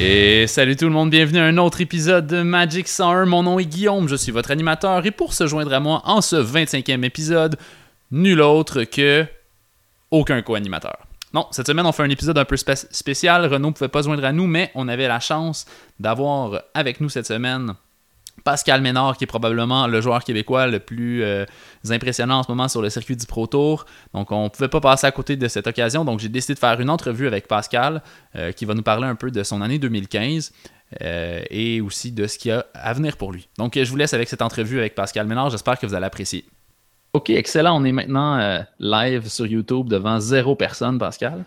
Et salut tout le monde, bienvenue à un autre épisode de Magic 101. Mon nom est Guillaume, je suis votre animateur et pour se joindre à moi en ce 25e épisode, nul autre que aucun co-animateur. Non, cette semaine on fait un épisode un peu spé- spécial. Renaud ne pouvait pas joindre à nous, mais on avait la chance d'avoir avec nous cette semaine Pascal Ménard, qui est probablement le joueur québécois le plus euh, impressionnant en ce moment sur le circuit du Pro Tour. Donc, on ne pouvait pas passer à côté de cette occasion. Donc, j'ai décidé de faire une entrevue avec Pascal, euh, qui va nous parler un peu de son année 2015 euh, et aussi de ce qu'il y a à venir pour lui. Donc, je vous laisse avec cette entrevue avec Pascal Ménard. J'espère que vous allez apprécier. Ok, excellent. On est maintenant live sur YouTube devant zéro personne, Pascal.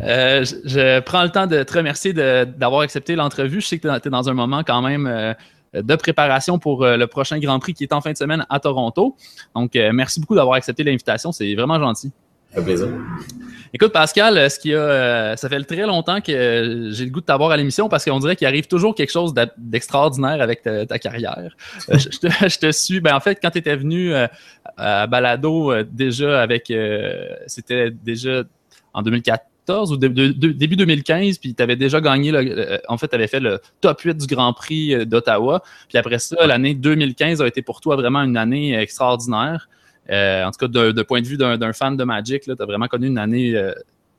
Je, prends le temps de te remercier d'avoir accepté l'entrevue. Je sais que tu es dans un moment quand même de préparation pour euh, le prochain Grand Prix qui est en fin de semaine à Toronto. Donc, euh, merci beaucoup d'avoir accepté l'invitation. C'est vraiment gentil. Un plaisir. Écoute, Pascal, euh, ce qui a, ça fait très longtemps que j'ai le goût de t'avoir à l'émission parce qu'on dirait qu'il arrive toujours quelque chose d'extraordinaire avec ta, ta carrière. Je, te, je te suis. Ben, en fait, quand tu étais venu à Balado, déjà avec. C'était déjà en 2014 ou de- de- de- début 2015, puis tu avais déjà gagné. le- le- en fait, tu avais fait le top 8 du Grand Prix euh, d'Ottawa. Puis après ça, l'année 2015 a été pour toi vraiment une année extraordinaire. Euh, en tout cas, d'un point de vue d'un fan de Magic, tu as vraiment connu une année euh,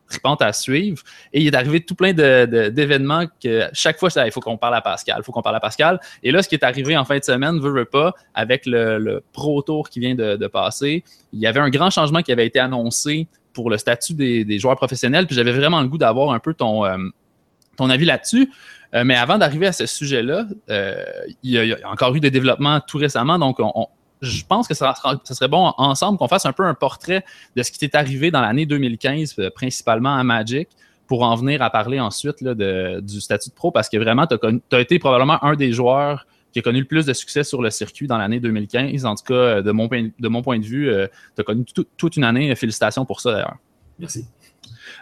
tripante à suivre. Et il est arrivé tout plein de- de- d'événements que chaque fois, il faut qu'on parle à Pascal, il faut qu'on parle à Pascal. Et là, ce qui est arrivé en fin de semaine, veut, veut pas, avec le, le Pro Tour qui vient de, de passer, il y avait un grand changement qui avait été annoncé pour le statut des, joueurs professionnels. Puis j'avais vraiment le goût d'avoir un peu ton, euh, avis là-dessus. Euh, mais avant d'arriver à ce sujet-là, euh, il, y a, encore eu des développements tout récemment. Donc, on- on- je pense que ça, sera- ça serait bon ensemble qu'on fasse un peu un portrait de ce qui t'est arrivé dans l'année 2015, euh, principalement à Magic, pour en venir à parler ensuite de- du statut de pro, parce que vraiment, tu as, été probablement un des joueurs qui a connu le plus de succès sur le circuit dans l'année 2015. En tout cas, euh, de mon, point- de mon point de vue, tu as connu tout- toute une année. Félicitations pour ça, d'ailleurs. Merci.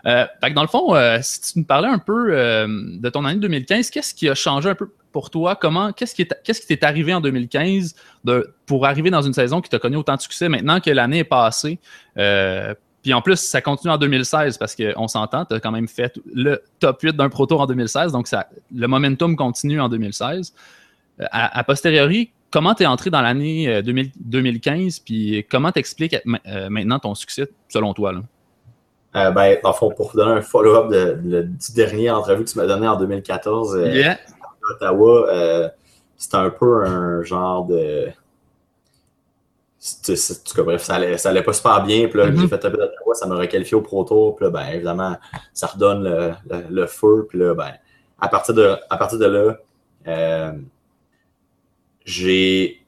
Euh, fait que dans le fond, euh, si tu nous parlais un peu euh, de ton année 2015, qu'est-ce qui a changé un peu pour toi? Comment, qu'est-ce qui est- qu'est-ce qui t'est arrivé en 2015 de, pour arriver dans une saison qui t'a connu autant de succès maintenant que l'année est passée? Euh, puis en plus, ça continue en 2016 parce qu'on s'entend, tu as quand même fait le top 8 d'un Pro Tour en 2016, donc ça, le momentum continue en 2016. Euh, à, à posteriori, comment tu es entré dans l'année euh, 2000 2015, puis comment t'expliques euh, maintenant ton succès selon toi? Là? Euh, ben, dans le fond, pour vous donner un follow-up de, de- du dernier entrevue que tu m'as donné en 2014 euh, Yeah. à Ottawa, euh, c'était un peu un genre de. En tout cas, bref, ça allait, ça allait pas super bien. Puis là, Mhm. j'ai fait taper d'Ottawa, ça m'a requalifié au Pro Tour. Puis là, ben, évidemment, ça redonne le, le- le feu. Puis là, ben, à partir de, à partir de là, euh, j'ai.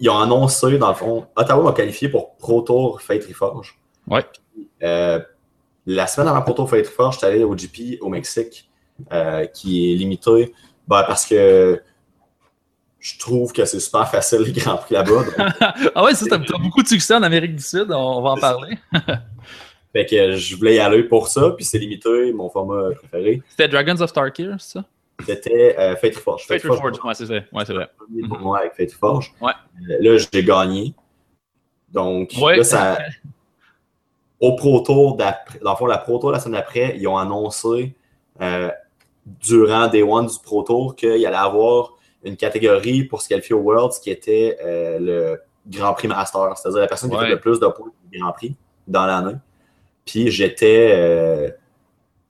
Ils ont annoncé, dans le fond, Ottawa m'a qualifié pour Pro Tour Fate Reforge. Ouais. Euh, la semaine avant Pro Tour Fate Reforge, j'étais allé au GP au Mexique, euh, qui est limité ben, parce que je trouve que c'est super facile les Grands Prix là-bas. donc, ah ouais, ça, t'as beaucoup de succès en Amérique du Sud, on va en parler. fait que je voulais y aller pour ça, puis c'est limité, mon format préféré. C'était Dragons of Tarkir, c'est ça? C'était euh, Fate Reforge. Fate Reforged, ouais, c'est vrai. Ouais, c'est vrai. premier pour moi avec Fate Forge. Ouais. Euh, là, j'ai gagné. Donc, Ouais. là, ça. Au Pro Tour, d'après- dans le fond, la Pro Tour la semaine d'après, ils ont annoncé euh, durant Day One du Pro Tour qu'il y allait avoir une catégorie pour se qualifier au Worlds qui était euh, le Grand Prix Master, c'est-à-dire la personne qui a Ouais. fait le plus de points du Grand Prix dans l'année. Puis j'étais.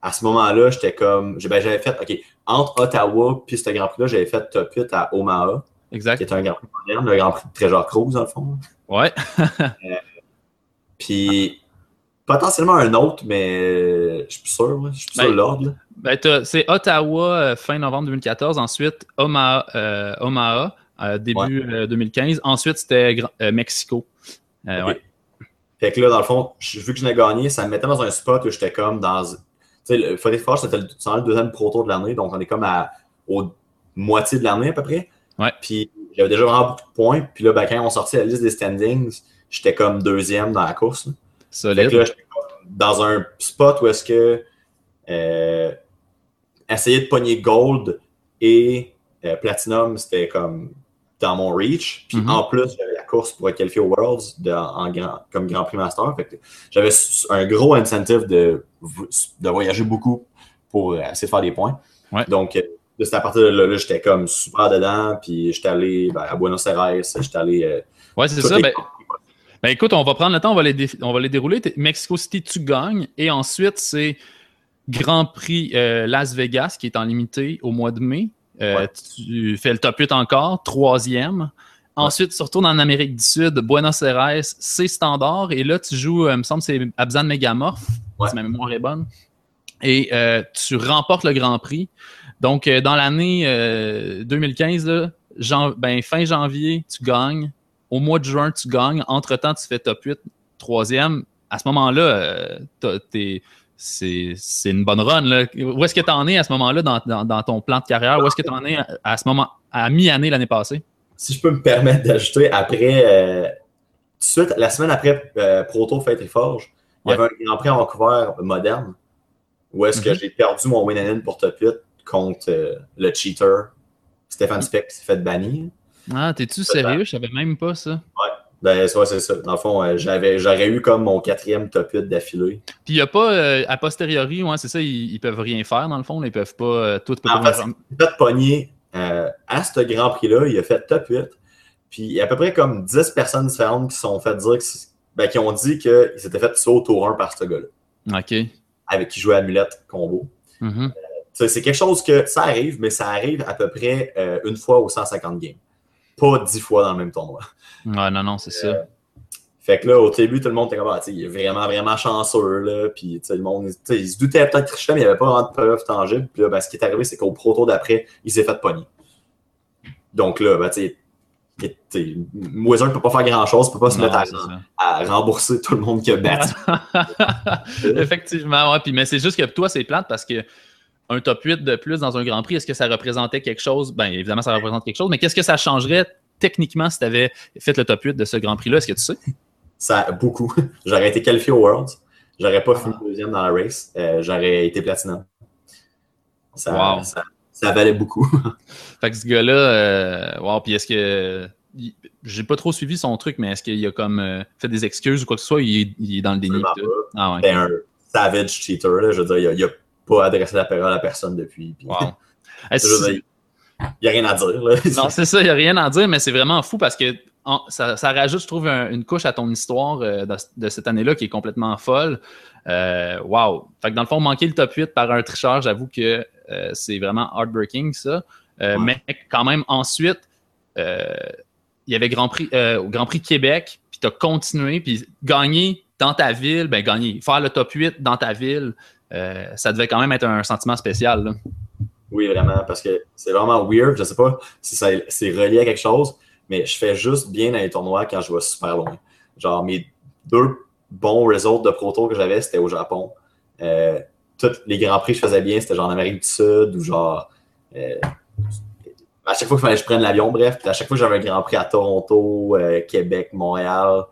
Euh, à ce moment-là, j'étais comme. ben, j'avais fait. OK, entre Ottawa puis ce Grand Prix-là, j'avais fait top 8 à Omaha qui Exact. est un Grand Prix moderne, le Grand Prix de Treasure Cruise, dans le fond. Ouais. Puis potentiellement un autre, mais je suis plus sûr. Je suis plus Ben, sûr de l'ordre. là. Ben, c'est Ottawa euh, fin novembre 2014, ensuite Omaha, euh, Omaha euh, début euh, 2015, ensuite c'était euh, Mexico. Euh, Ok. ouais. Fait que là, dans le fond, vu que je l'ai gagné, ça me mettait dans un spot où j'étais comme dans. Le Forêt Forge, c'était le, le deuxième pro tour de l'année, donc on est comme à aux moitié de l'année à peu près. Ouais. Puis j'avais déjà vraiment beaucoup de points. Puis là, ben, quand on sortit la liste des standings, j'étais comme deuxième dans la course. Solide. là, j'étais dans un spot où est-ce que euh, essayer de pogner gold et euh, platinum, c'était comme dans mon reach. Puis Mhm. en plus, j'avais course pour être qualifié aux Worlds de- en grand, comme Grand Prix Master. J'avais un gros incentive de, de voyager beaucoup pour euh, essayer de faire des points. Ouais. Donc, c'est à partir de là, j'étais comme super dedans, puis j'étais allé ben, à Buenos Aires, j'étais allé. Euh, ouais, c'est ça. Ben, ben, écoute, on va prendre le temps, on va les, on va les dérouler. Mexico City, tu gagnes, et ensuite, c'est Grand Prix euh, Las Vegas qui est en limité au mois de mai. Euh, tu fais le top 8 encore, troisième. Ensuite, tu retournes en Amérique du Sud, Buenos Aires, c'est standard. Et là, tu joues, il me semble, c'est Abzan Megamorph, si ma mémoire est bonne. Et tu remportes le Grand Prix. Donc, euh, dans l'année 2015, euh, ben, fin janvier, tu gagnes. Au mois de juin, tu gagnes. Entre-temps, tu fais top 8, troisième. À ce moment-là, euh, c'est une bonne run. Où est-ce que tu en es à ce moment-là dans, ton plan de carrière? Où est-ce que tu en es à, ce moment, à mi-année l'année passée? Si je peux me permettre d'ajouter, après, tout de suite, la semaine après Proto Fête Forge, il y avait un Grand Prix à Vancouver moderne où est-ce que mm-hmm. j'ai perdu mon win pour top 8 contre euh, le cheater Stéphane Speck qui s'est fait bannir. Ah, t'es-tu sérieux? Je savais même pas ça. Ouais. Ben, c'est ça. Dans le fond, euh, j'aurais eu comme mon quatrième top 8 d'affilée. Puis il n'y a pas, euh, a posteriori, ouais, c'est ça, ils, ne peuvent rien faire dans le fond. Ils peuvent pas tout. En fait, il a pogner à ce Grand Prix-là, il a fait top 8. Puis il y a à peu près comme 10 personnes différentes qui sont fait dire ben, qui ont dit qu'ils s'étaient fait sauter au tour 1 par ce gars-là. OK. Avec qui jouait Amulette Combo. Mm c'est quelque chose que ça arrive, mais ça arrive à peu près euh, une fois aux 150 games. Pas dix fois dans le même tournoi. Ouais, non, non, c'est ça. Fait que là, au début, tout le monde était comme, ah, il est vraiment, vraiment chanceux, là. Puis, le monde, il se doutait peut-être tricher, mais il n'y avait pas vraiment de preuves tangibles. Puis là, ben, ce qui est arrivé, c'est qu'au pro tour d'après, il s'est fait pogner. Donc là, ben, tu sais, Wizard ne peut pas faire grand chose, ne peut pas se mettre à, rembourser tout le monde qui a battu. Effectivement, ouais. Puis, mais c'est juste que toi, c'est plate parce que un top 8 de plus dans un Grand Prix, est-ce que ça représentait quelque chose? Bien, évidemment, ça représente quelque chose, mais qu'est-ce que ça changerait techniquement si tu avais fait le top 8 de ce Grand Prix-là? Est-ce que tu sais? Ça, beaucoup. J'aurais été qualifié au Worlds. J'aurais pas fini deuxième dans la race. Euh, j'aurais été platinum. Ça, ça, valait beaucoup. fait que ce gars-là, euh, wow, puis est-ce que. J'ai pas trop suivi son truc, mais est-ce qu'il a comme euh, fait des excuses ou quoi que ce soit? Il est, dans le déni. Ah, ouais. C'est un savage cheater. Là, je veux dire, il a, a pas adressé la parole à personne depuis. il n'y a rien à dire. non, c'est ça, il n'y a rien à dire, mais c'est vraiment fou parce que ça, rajoute, je trouve, une couche à ton histoire euh, de, cette année-là qui est complètement folle. Euh, wow! Fait que dans le fond, manquer le top 8 par un tricheur, j'avoue que euh, c'est vraiment heartbreaking, ça. Mais quand même, ensuite, il y avait Grand Prix, au Grand Prix Québec, puis tu as continué, puis gagner dans ta ville, ben gagner, faire le top 8 dans ta ville, euh, ça devait quand même être un sentiment spécial. Oui, vraiment, parce que c'est vraiment weird. Je sais pas si c'est relié à quelque chose, mais je fais juste bien dans les tournois quand je vais super loin. Genre, mes deux bons results de Pro Tour que j'avais, c'était au Japon. Euh, tous les grands prix que je faisais bien, c'était genre en Amérique du Sud ou genre. Euh, à chaque fois qu'il fallait que je prenne l'avion, bref, puis à chaque fois que j'avais un grand prix à Toronto, Québec, Montréal,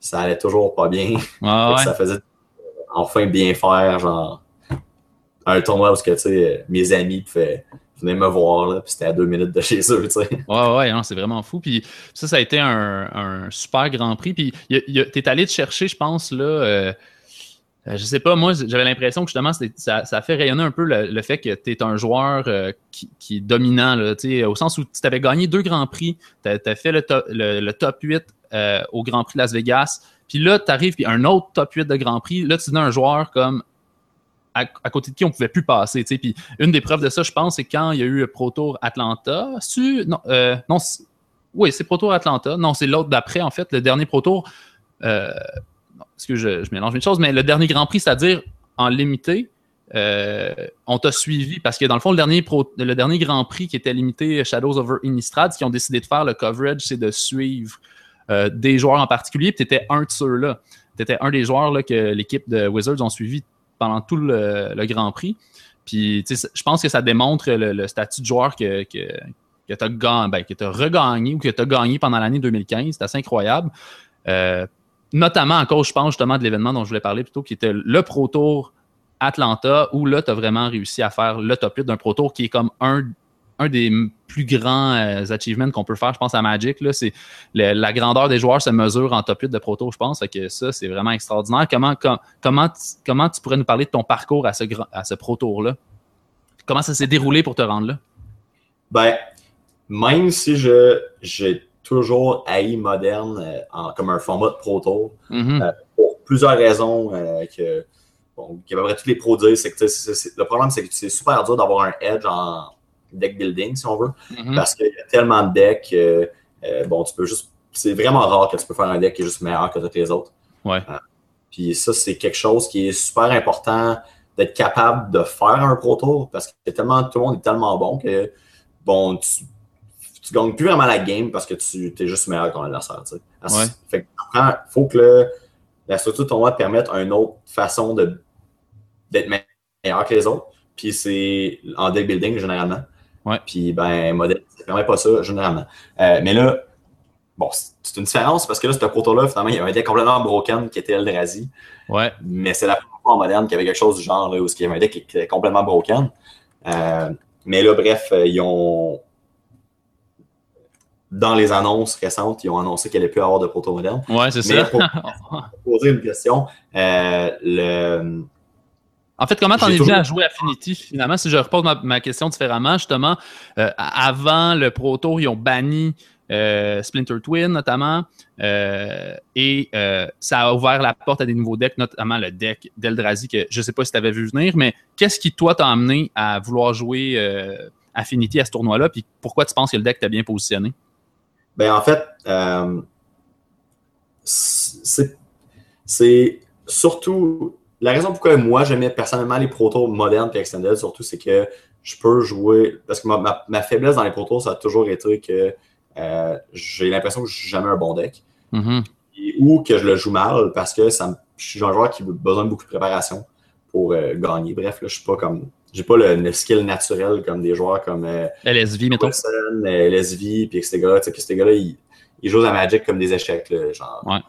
ça allait toujours pas bien. Ça faisait enfin bien faire, genre un tournoi où que, sais, mes amis venaient me voir, là, puis c'était à deux minutes de chez eux. sais. Ouais, ouais, c'est vraiment fou. Puis ça, ça a été un, super grand prix. Puis tu es allé te chercher, je pense, là. Euh, euh, je sais pas, moi, j'avais l'impression que justement, ça, ça, fait rayonner un peu le, fait que tu es un joueur euh, qui, est dominant, là, au sens où tu avais gagné deux grands prix, tu as, fait le, le, top 8 au Grand Prix de Las Vegas, puis là, tu arrives, puis un autre top 8 de Grand Prix, là, tu donnes un joueur comme à, côté de qui on pouvait plus passer. Puis une des preuves de ça, je pense, c'est quand il y a eu Pro Tour Atlanta. Non, euh, non oui, c'est Pro Tour Atlanta. Non, c'est l'autre d'après, en fait, le dernier Pro Tour. Euh, je, mélange mes choses, mais le dernier Grand Prix, c'est-à-dire en limité, euh, on t'a suivi parce que dans le fond, le dernier, Grand Prix qui était limité Shadows over Innistrad, ce qui ont décidé de faire le coverage, c'est de suivre des joueurs en particulier. Tu étais un de ceux-là. Tu étais un des joueurs que l'équipe de Wizards ont suivi pendant tout le, Grand Prix. Puis, je pense que ça démontre le, statut de joueur que, que, que tu as, ben, regagné ou que tu as gagné pendant l'année 2015. C'est assez incroyable. Euh, notamment à cause, je pense, justement, de l'événement dont je voulais parler plutôt, qui était le Pro Tour Atlanta, où là, tu as vraiment réussi à faire le top 8 d'un Pro Tour qui est comme un un des plus grands euh, achievements qu'on peut faire, je pense, à Magic. C'est la grandeur des joueurs se mesure en top 8 de proto, je pense. que ça, c'est vraiment extraordinaire. Comment, comment, comment tu pourrais nous parler de ton parcours à ce, à ce Pro Tour-là? Comment ça s'est déroulé pour te rendre là? Ben, même si je j'ai toujours haï moderne euh, en, comme un format de Pro Tour, Mhm. euh, pour plusieurs raisons que, bon, qu'à peu près tous les pros disent, c'est que le problème, c'est que c'est super dur d'avoir un edge en deck building, si on veut, Mhm. parce qu'il y a tellement de decks, euh, euh, bon, tu peux juste, c'est vraiment rare que tu peux faire un deck qui est juste meilleur que tous les autres. Ouais. Euh, puis ça, c'est quelque chose qui est super important d'être capable de faire un Pro Tour, parce que tellement, tout le monde est tellement bon que, bon, tu, tu gagnes plus vraiment la game parce que tu es juste meilleur que ton adversaire. tu sais. Ouais. Fait que faut que le- la structure de ton te permette une autre façon de- d'être me- meilleur que les autres. Puis c'est en deck building généralement. Ouais. Puis ben, modèle, ça permet pas ça généralement. Euh, mais là, bon, c'est une différence parce que là, ce proto-là, finalement, il y avait un deck complètement broken qui était Eldrazi. Ouais. Mais c'est la première fois en moderne qu'il y avait quelque chose du genre là, où il y avait un deck qui était complètement broken. Euh, mais là, bref, euh, ils ont. Dans les annonces récentes, ils ont annoncé qu'il allait plus avoir de proto moderne. Ouais, c'est ça. pour poser une question, euh, le. En fait, comment t'en es venu à jouer Affinity finalement? Si je repose ma, ma question différemment, justement, euh, avant le Pro Tour, ils ont banni euh, Splinter Twin notamment, euh, et ça a ouvert la porte à des nouveaux decks, notamment le deck d'Eldrazi que je sais pas si tu avais vu venir, mais qu'est-ce qui, toi, t'a amené à vouloir jouer Affinity à ce tournoi-là, puis pourquoi tu penses que le deck t'a bien positionné? Ben, en fait, c'est surtout. La raison pourquoi moi j'aimais personnellement les Pro Tours modernes et extended, surtout, c'est que je peux jouer. Parce que ma, ma- ma faiblesse dans les Pro Tours, ça a toujours été que euh, j'ai l'impression que je suis jamais un bon deck. Mhm. Et- ou que je le joue mal parce que ça me- je suis un joueur qui a besoin de beaucoup de préparation pour euh, gagner. Bref, là, je suis pas comme. J'ai pas le, le skill naturel comme des joueurs comme euh, LSV, mettons. Wilson, euh, LSV, puis que ces gars-là, ces gars-là, ils, ils jouent à Magic comme des échecs. Là, genre, Ouais.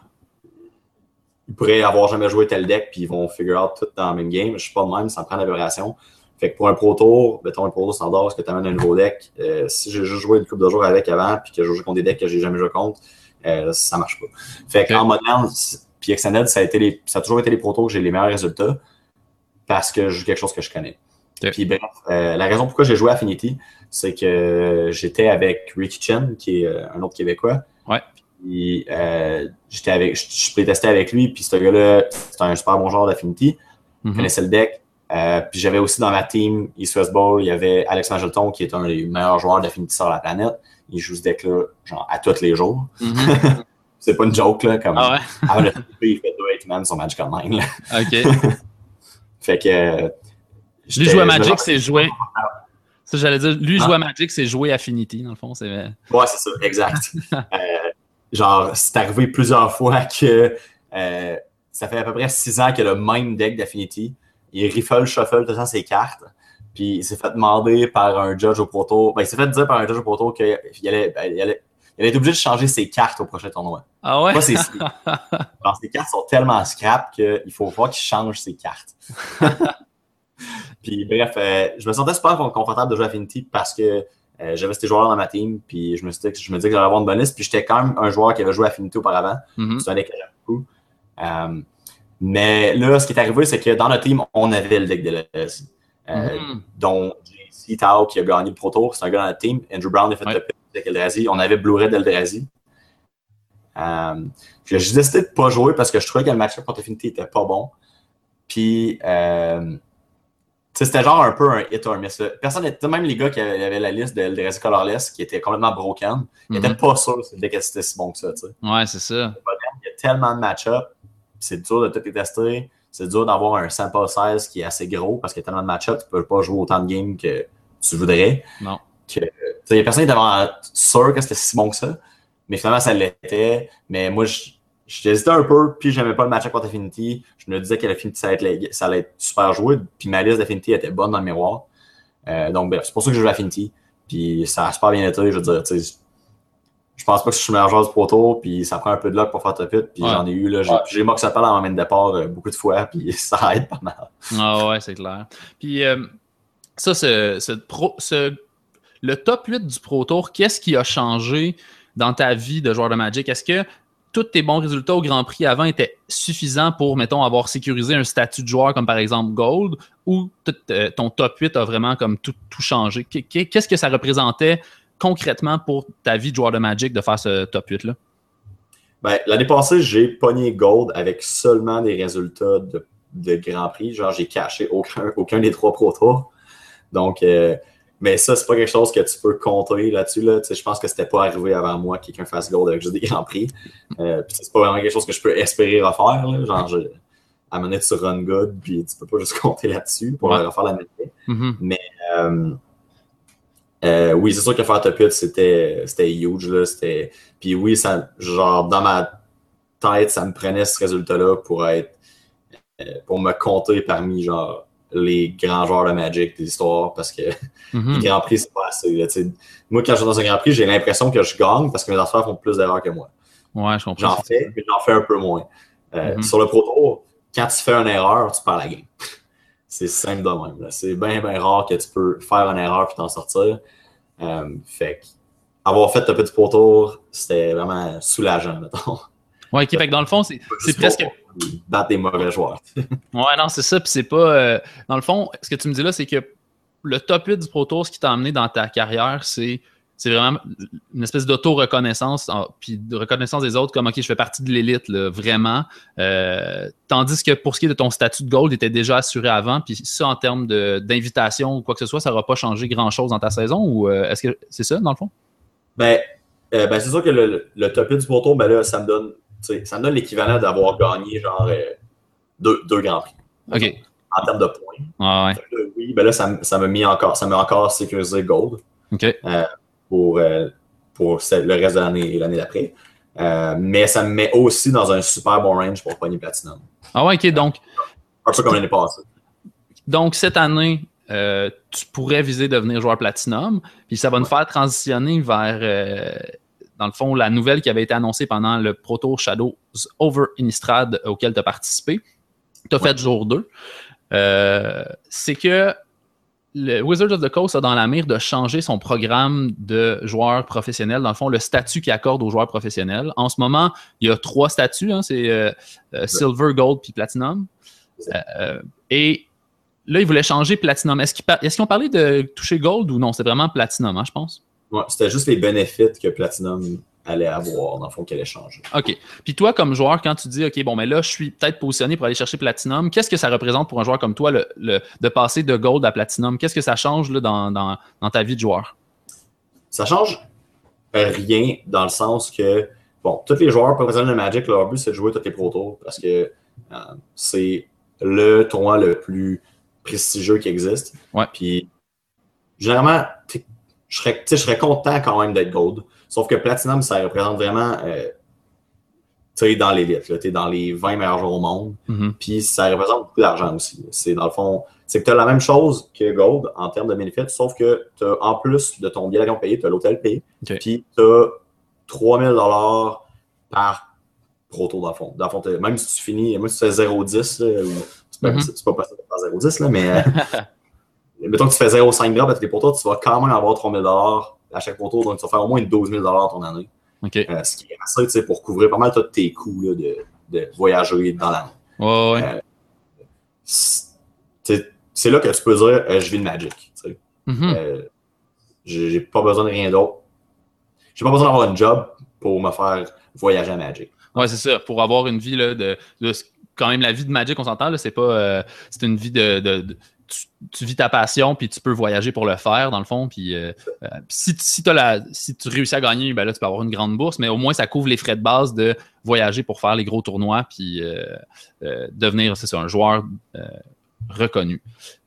Ils pourraient avoir jamais joué tel deck, puis ils vont figure out tout dans le même game. Je suis pas de même, ça me prend l'aberration. Fait que pour un Pro Tour, mettons un Pro Tour standard, est-ce que tu amènes un nouveau deck? Euh, si j'ai juste joué une couple de jours avec avant, puis que je joue contre des decks que j'ai jamais joué contre, euh, ça marche pas. Fait Ok. qu'en moderne, puis Extended, ça a, été les, ça a toujours été les Pro Tours que j'ai les meilleurs résultats parce que je joue quelque chose que je connais. Puis bref, euh, la raison pourquoi j'ai joué Affinity, c'est que j'étais avec Ricky Chen, qui est euh, un autre Québécois. Euh, j'étais avec, je, playtestais avec lui, puis ce gars-là, c'est un super bon joueur d'Affinity. Je Mhm. connaissais le deck. Euh, puis j'avais aussi dans ma team East West Bowl, il y avait Alex Magelton, qui est un des meilleurs joueurs d'Affinity sur la planète. Il joue ce deck-là, genre, à tous les jours. Mhm. C'est pas une joke, là, comme Ah ouais? avant il fait 2 man sur Magic Online. là. OK. Fait que. Lui j'étais- jouer à Magic, c'est jouer. Ça, j'allais dire, lui Ah. jouer à Magic, c'est jouer Affinity, dans le fond. C'est... Ouais, c'est ça, exact. Euh, genre, c'est arrivé plusieurs fois que euh, ça fait à peu près six ans que le même deck d'Affinity, il riffle, shuffle tout temps ses cartes. Puis il s'est fait demander par un judge au proto. Ben, il s'est fait dire par un judge au proto qu'il allait, ben, il allait, il allait être obligé de changer ses cartes au prochain tournoi. Ah ouais? Pas ses Genre, ses cartes sont tellement scrap qu'il faut voir qu'il change ses cartes. puis bref, euh, je me sentais super confortable de jouer à Affinity parce que euh, j'avais ces joueurs dans ma team, puis je me, suis dit que- je me disais que j'allais avoir une bonne liste, puis j'étais quand même un joueur qui avait joué à Affinity auparavant. Mhm. C'est un deck que j'aime beaucoup. Euh, mais là, ce qui est arrivé, c'est que dans notre team, on avait le deck de l'ES. Euh, Mhm. dont JC Tao qui a gagné le Pro Tour, c'est un gars dans notre team. Andrew Brown a fait Ouais. le pick avec Eldrazi. On avait Blu-ray d'Eldrazi. Puis j'ai décidé de pas jouer parce que je trouvais que le match-up contre Affinity était pas bon. Puis, euh, c'était genre un peu un hit or miss. là. Personne n'était, même les gars qui avaient, avaient la liste de Eldrazi Colorless qui était complètement broken, ils Mhm. n'étaient pas sûrs si le deck était si bon que ça. Ouais, c'est ça. Il y a tellement de match-up, c'est dur de tout les tester. C'est dur d'avoir un sample size qui est assez gros parce qu'il y a tellement de match-up, tu peux pas jouer autant de games que tu voudrais. Non. Que, il y a personne qui était vraiment sûr que c'était si bon que ça, mais finalement ça l'était. Mais moi, je- j'hésitais un peu, puis j'aimais pas le match-up contre Affinity. Je me disais que l'Affinity, ça, allait être- ça allait être super joué, puis ma liste d'Affinity était bonne dans le miroir. Euh, donc, bref, c'est pour ça que je joue à Affinity. Puis ça a super bien été, je veux dire, tu sais, je pense pas que je suis le meilleur joueur du Pro Tour, puis ça prend un peu de luck pour faire top 8, puis Ouais. j'en ai eu, là, j'ai Ouais. j'ai Mox Apple en main de départ euh, beaucoup de fois, puis ça aide pas mal. Ah ouais, c'est clair. Puis euh, ça, ce, ce pro, ce- le top 8 du Pro Tour, qu'est-ce qui a changé dans ta vie de joueur de Magic? Est-ce que tous tes bons résultats au Grand Prix avant étaient suffisants pour, mettons, avoir sécurisé un statut de joueur comme par exemple Gold, ou euh, ton top 8 a vraiment comme tout, tout changé? Qu'est-ce que ça représentait concrètement pour ta vie de joueur de Magic de faire ce top 8-là? Ben, L'année passée, j'ai pogné Gold avec seulement des résultats de, de Grand Prix. Genre, j'ai caché aucun, aucun des trois Pro Tours. Donc, euh, mais ça, c'est pas quelque chose que tu peux compter là-dessus. Là. Je pense que c'était pas arrivé avant moi que quelqu'un fasse Gold avec juste des Grands Prix. Euh, c'est pas vraiment quelque chose que je peux espérer refaire. Là. Genre, je, à un tu run good, puis tu peux pas juste compter là-dessus pour refaire la même mm Mais euh, euh, oui, c'est sûr que faire top 8, c'était, huge. Là, c'était... Puis oui, ça, genre, dans ma tête, ça me prenait ce résultat-là pour être euh, pour me compter parmi genre les grands joueurs de Magic des histoires parce que mm-hmm. les Grands Prix, c'est pas assez. Là, moi, quand je suis dans un Grand Prix, j'ai l'impression que je gagne parce que mes affaires font plus d'erreurs que moi. Ouais, je comprends. J'en fais, mais j'en fais un peu moins. Euh, mm-hmm. Sur le Pro Tour, quand tu fais une erreur, tu perds la game. c'est simple de même. C'est bien, bien rare que tu peux faire une erreur et t'en sortir. Euh, fait avoir fait le petit Pro Tour, c'était vraiment soulageant, mettons. Ouais, ok, fait que dans le fond, c'est presque. Battre des mauvais joueurs. ouais, non, c'est ça. Puis c'est pas. Euh, dans le fond, ce que tu me dis là, c'est que le top 8 du Pro Tour, ce qui t'a amené dans ta carrière, c'est c'est vraiment une espèce d'auto-reconnaissance, puis de reconnaissance des autres, comme OK, je fais partie de l'élite, vraiment. Euh, tandis que pour ce qui est de ton statut de gold, il était déjà assuré avant, puis ça, en termes d'invitation ou quoi que ce soit, ça n'aura pas changé grand-chose dans ta saison, ou euh, est-ce que c'est ça, dans le fond? Ben, ben c'est sûr que le, top 8 du Pro Tour, ben là, ça me donne, ça me donne l'équivalent d'avoir gagné, genre, deux, deux Grands Prix. OK. En termes de points. Ah ouais. oui, ben là, ça m'a mis encore, ça m'a encore sécurisé gold. OK pour, euh, pour le reste de l'année et l'année d'après. Euh, mais ça me met aussi dans un super bon range pour Pony Platinum. Ah ouais, ok, donc. Un peu comme l'année passée. Donc, cette année, euh, tu pourrais viser devenir joueur Platinum, puis ça va nous faire transitionner vers, dans le fond, la nouvelle qui avait été annoncée pendant le Pro Tour Shadows Over Innistrad auquel tu as participé. Tu as fait jour 2. c'est que le Wizards of the Coast a dans la mire de changer son programme de joueurs professionnels, dans le fond, le statut qu'il accorde aux joueurs professionnels. En ce moment, il y a trois statuts, hein, c'est euh, euh, Silver, Gold puis Platinum. Euh, et là, ils voulaient changer Platinum. Est-ce qu'ils ont parlé de toucher Gold ou non? C'est vraiment Platinum, hein, je pense. Ouais, c'était juste les bénéfices que Platinum allait avoir, dans le fond, qu'elle allait changer. OK. Puis toi, comme joueur, quand tu dis, OK, bon, mais là, je suis peut-être positionné pour aller chercher Platinum, qu'est-ce que ça représente pour un joueur comme toi le, de passer de Gold à Platinum? Qu'est-ce que ça change là, dans, dans, dans, ta vie de joueur? Ça change rien dans le sens que, bon, tous les joueurs professionnels de Magic, leur but, c'est de jouer tous les Pro Tours parce que euh, c'est le tournoi le plus prestigieux qui existe. Ouais. Puis, généralement, je serais, je serais content quand même d'être Gold. Sauf que Platinum, ça représente vraiment, euh, tu sais, dans l'élite. Tu es dans les 20 meilleurs joueurs au monde. Mm-hmm. Puis ça représente beaucoup d'argent aussi. C'est dans le fond, c'est que tu as la même chose que Gold en termes de bénéfices, sauf que tu as en plus de ton billet d'avion payé, tu as l'hôtel payé. Puis tu as 3000 par proto dans le fond. Dans le fond même si tu finis, moi si tu fais 0,10, c'est pas, mm-hmm. pas possible de faire 0,10, là, mais euh, mettons que tu fais 0,5 drop à tes potos, tu vas quand même avoir 3000 à chaque poteau, donc tu vas faire au moins 12 000 ton année. Euh, ce qui est assez pour couvrir pas mal de tes coûts là, de, de, voyager dans l'année. Ouais, ouais. Euh, c'est là que tu peux dire euh, je vis de Magic. Mm-hmm. j'ai pas besoin de rien d'autre. J'ai pas besoin d'avoir un job pour me faire voyager à Magic. Ouais, c'est ça. Pour avoir une vie là, de, de, quand même la vie de Magic, on s'entend, c'est pas c'est une vie de tu, vis ta passion, puis tu peux voyager pour le faire, dans le fond. Puis, euh, euh, si, si, la, si, tu réussis à gagner, ben là, tu peux avoir une grande bourse, mais au moins, ça couvre les frais de base de voyager pour faire les gros tournois, puis euh, devenir, c'est un joueur reconnu.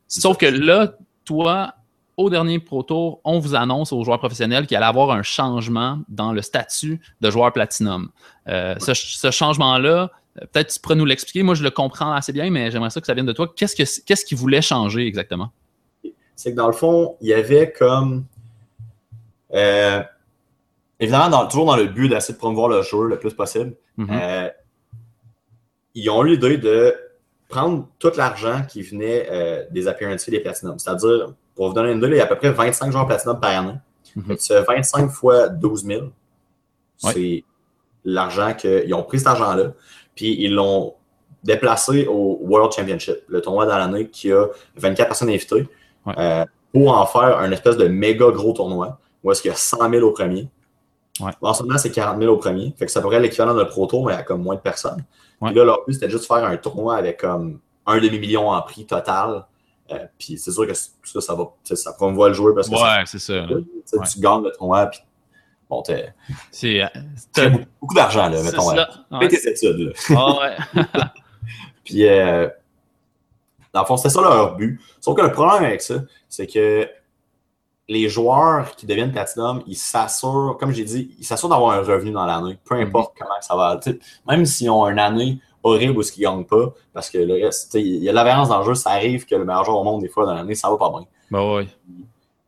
Sauf que là, toi, au dernier Pro Tour, on vous annonce aux joueurs professionnels qu'il allait avoir un changement dans le statut de joueur Platinum. ce changement-là, peut-être tu pourrais nous l'expliquer. Moi, je le comprends assez bien, mais j'aimerais ça que ça vienne de toi. Qu'est-ce qu'il ce qui voulait changer exactement? C'est que dans le fond, il y avait comme. Euh, évidemment, toujours dans le but d'essayer de promouvoir le jeu le plus possible, mm-hmm. euh, ils ont eu l'idée de prendre tout l'argent qui venait des appearances des Platinum. C'est-à-dire, pour vous donner une idée, il y a à peu près 25 joueurs Platinum par année. Mm 25 fois 12 000. C'est l'argent qu'ils ont pris cet argent-là, puis ils l'ont déplacé au World Championship, le tournoi dans l'année qui a 24 personnes invitées, Ouais. euh, pour en faire un espèce de méga gros tournoi, où est-ce qu'il y a 100 000 au premier. Ouais. En ce moment, c'est 40 000 au premier. Fait que ça pourrait être l'équivalent d'un Pro Tour, mais à comme moins de personnes. Ouais. Puis là, leur but, c'était juste de faire un tournoi avec comme un demi-million en prix total. Euh, puis c'est sûr que ça, ça va, ça promouvoit le joueur parce que Ouais, c'est ça. tu gagnes le tournoi, puis bon, C'est. euh, beaucoup, beaucoup d'argent, là, mettons. ça. Fais Ouais. tes études, là. Ah ouais. Puis, euh, dans le fond, c'était ça leur but. Sauf que le problème avec ça, c'est que les joueurs qui deviennent Platinum, ils s'assurent, comme j'ai dit, ils s'assurent d'avoir un revenu dans l'année, peu importe comment ça va. Même s'ils ont une année horrible où ils ne gagnent pas, parce que le reste, il y a de la variance dans le jeu, ça arrive que le meilleur joueur au monde, des fois, dans l'année, ça va pas bien. Ben ouais.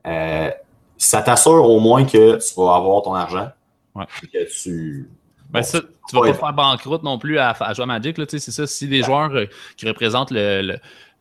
Euh, ça t'assure au moins que tu vas avoir ton argent. Ouais. Et que tu. Ben bon, ça, tu vas Ouais. pas faire banqueroute non plus à, à jouer à Magic, c'est ça. Si des joueurs euh, qui représentent le.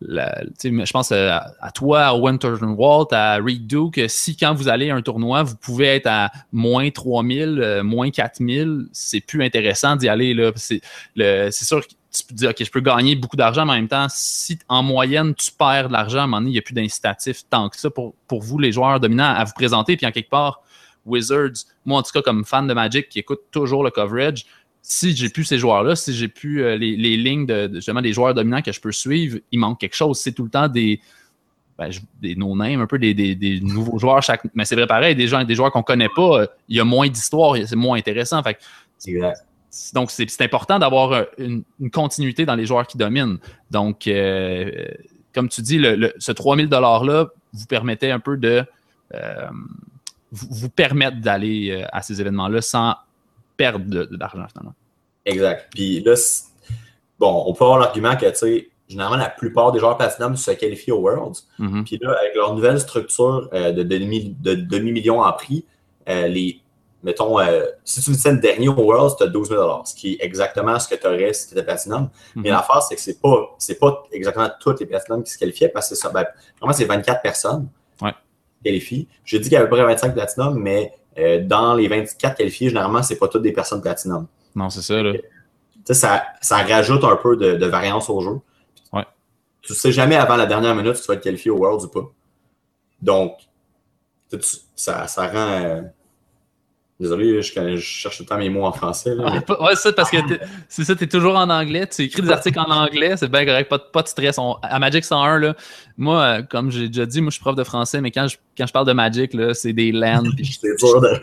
la- je pense euh, à, toi, à Winter Walt, à Reed Duke, si quand vous allez à un tournoi, vous pouvez être à moins 3000, euh, moins 4000, c'est plus intéressant d'y aller. là. C'est le- c'est sûr que tu peux dire, OK, je peux gagner beaucoup d'argent, mais en même temps, si en moyenne, tu perds de l'argent, à un moment donné, il n'y a plus d'incitatif tant que ça pour, pour vous, les joueurs dominants, à vous présenter. Puis en quelque part, Wizards, moi en tout cas comme fan de Magic qui écoute toujours le coverage, si j'ai plus ces joueurs-là, si j'ai plus euh, les, les lignes de, justement des joueurs dominants que je peux suivre, il manque quelque chose. C'est tout le temps des, ben, des no-names, un peu des, nouveaux joueurs. Chaque, mais c'est vrai pareil, des des joueurs qu'on connaît pas, euh, il y a moins d'histoire, c'est moins intéressant. Fait. Donc, c'est important d'avoir euh, une, une continuité dans les joueurs qui dominent. Donc, euh, comme tu dis, le, le- ce 3000 $-là vous permettait un peu de euh, vous, vous permettre d'aller à ces événements-là sans perdre d'argent, finalement. Exact. Puis là, bon, on peut avoir l'argument que, tu sais, généralement, la plupart des joueurs Platinum se qualifient aux Worlds. Mhm. Puis là, avec leur nouvelle structure euh, de demi- de demi-million en prix, les, mettons, euh, si tu me le dernier au Worlds, tu as 12 000 ce qui est exactement ce que tu aurais si tu étais Platinum. Mais Mhm. l'affaire, c'est que c'est pas, c'est pas exactement toutes les Platinum qui se qualifiaient parce que c'est ça. Ben, vraiment, c'est 24 personnes Ouais. qui qualifient. J'ai dit qu'il y avait à peu près 25 Platinum, mais euh, dans les 24 qualifiés, généralement, c'est pas toutes des personnes Platinum. Non, c'est ça. Là. Tu sais, ça, ça rajoute un peu de, de variance au jeu. Ouais. Tu sais jamais avant la dernière minute si tu vas être qualifié au World ou pas. Donc, ça, ça rend. euh, Désolé, je, je cherche tout le temps mes mots en français. là, mais- Ah, pas- ouais, c'est ça, parce que c'est ça, tu es toujours en anglais. Tu écris des articles en anglais, c'est bien correct, pas, de- pas de stress. On- à Magic 101, là, moi, euh, comme j'ai déjà dit, moi, je suis prof de français, mais quand je, quand je parle de Magic, là, c'est des lands, puis je,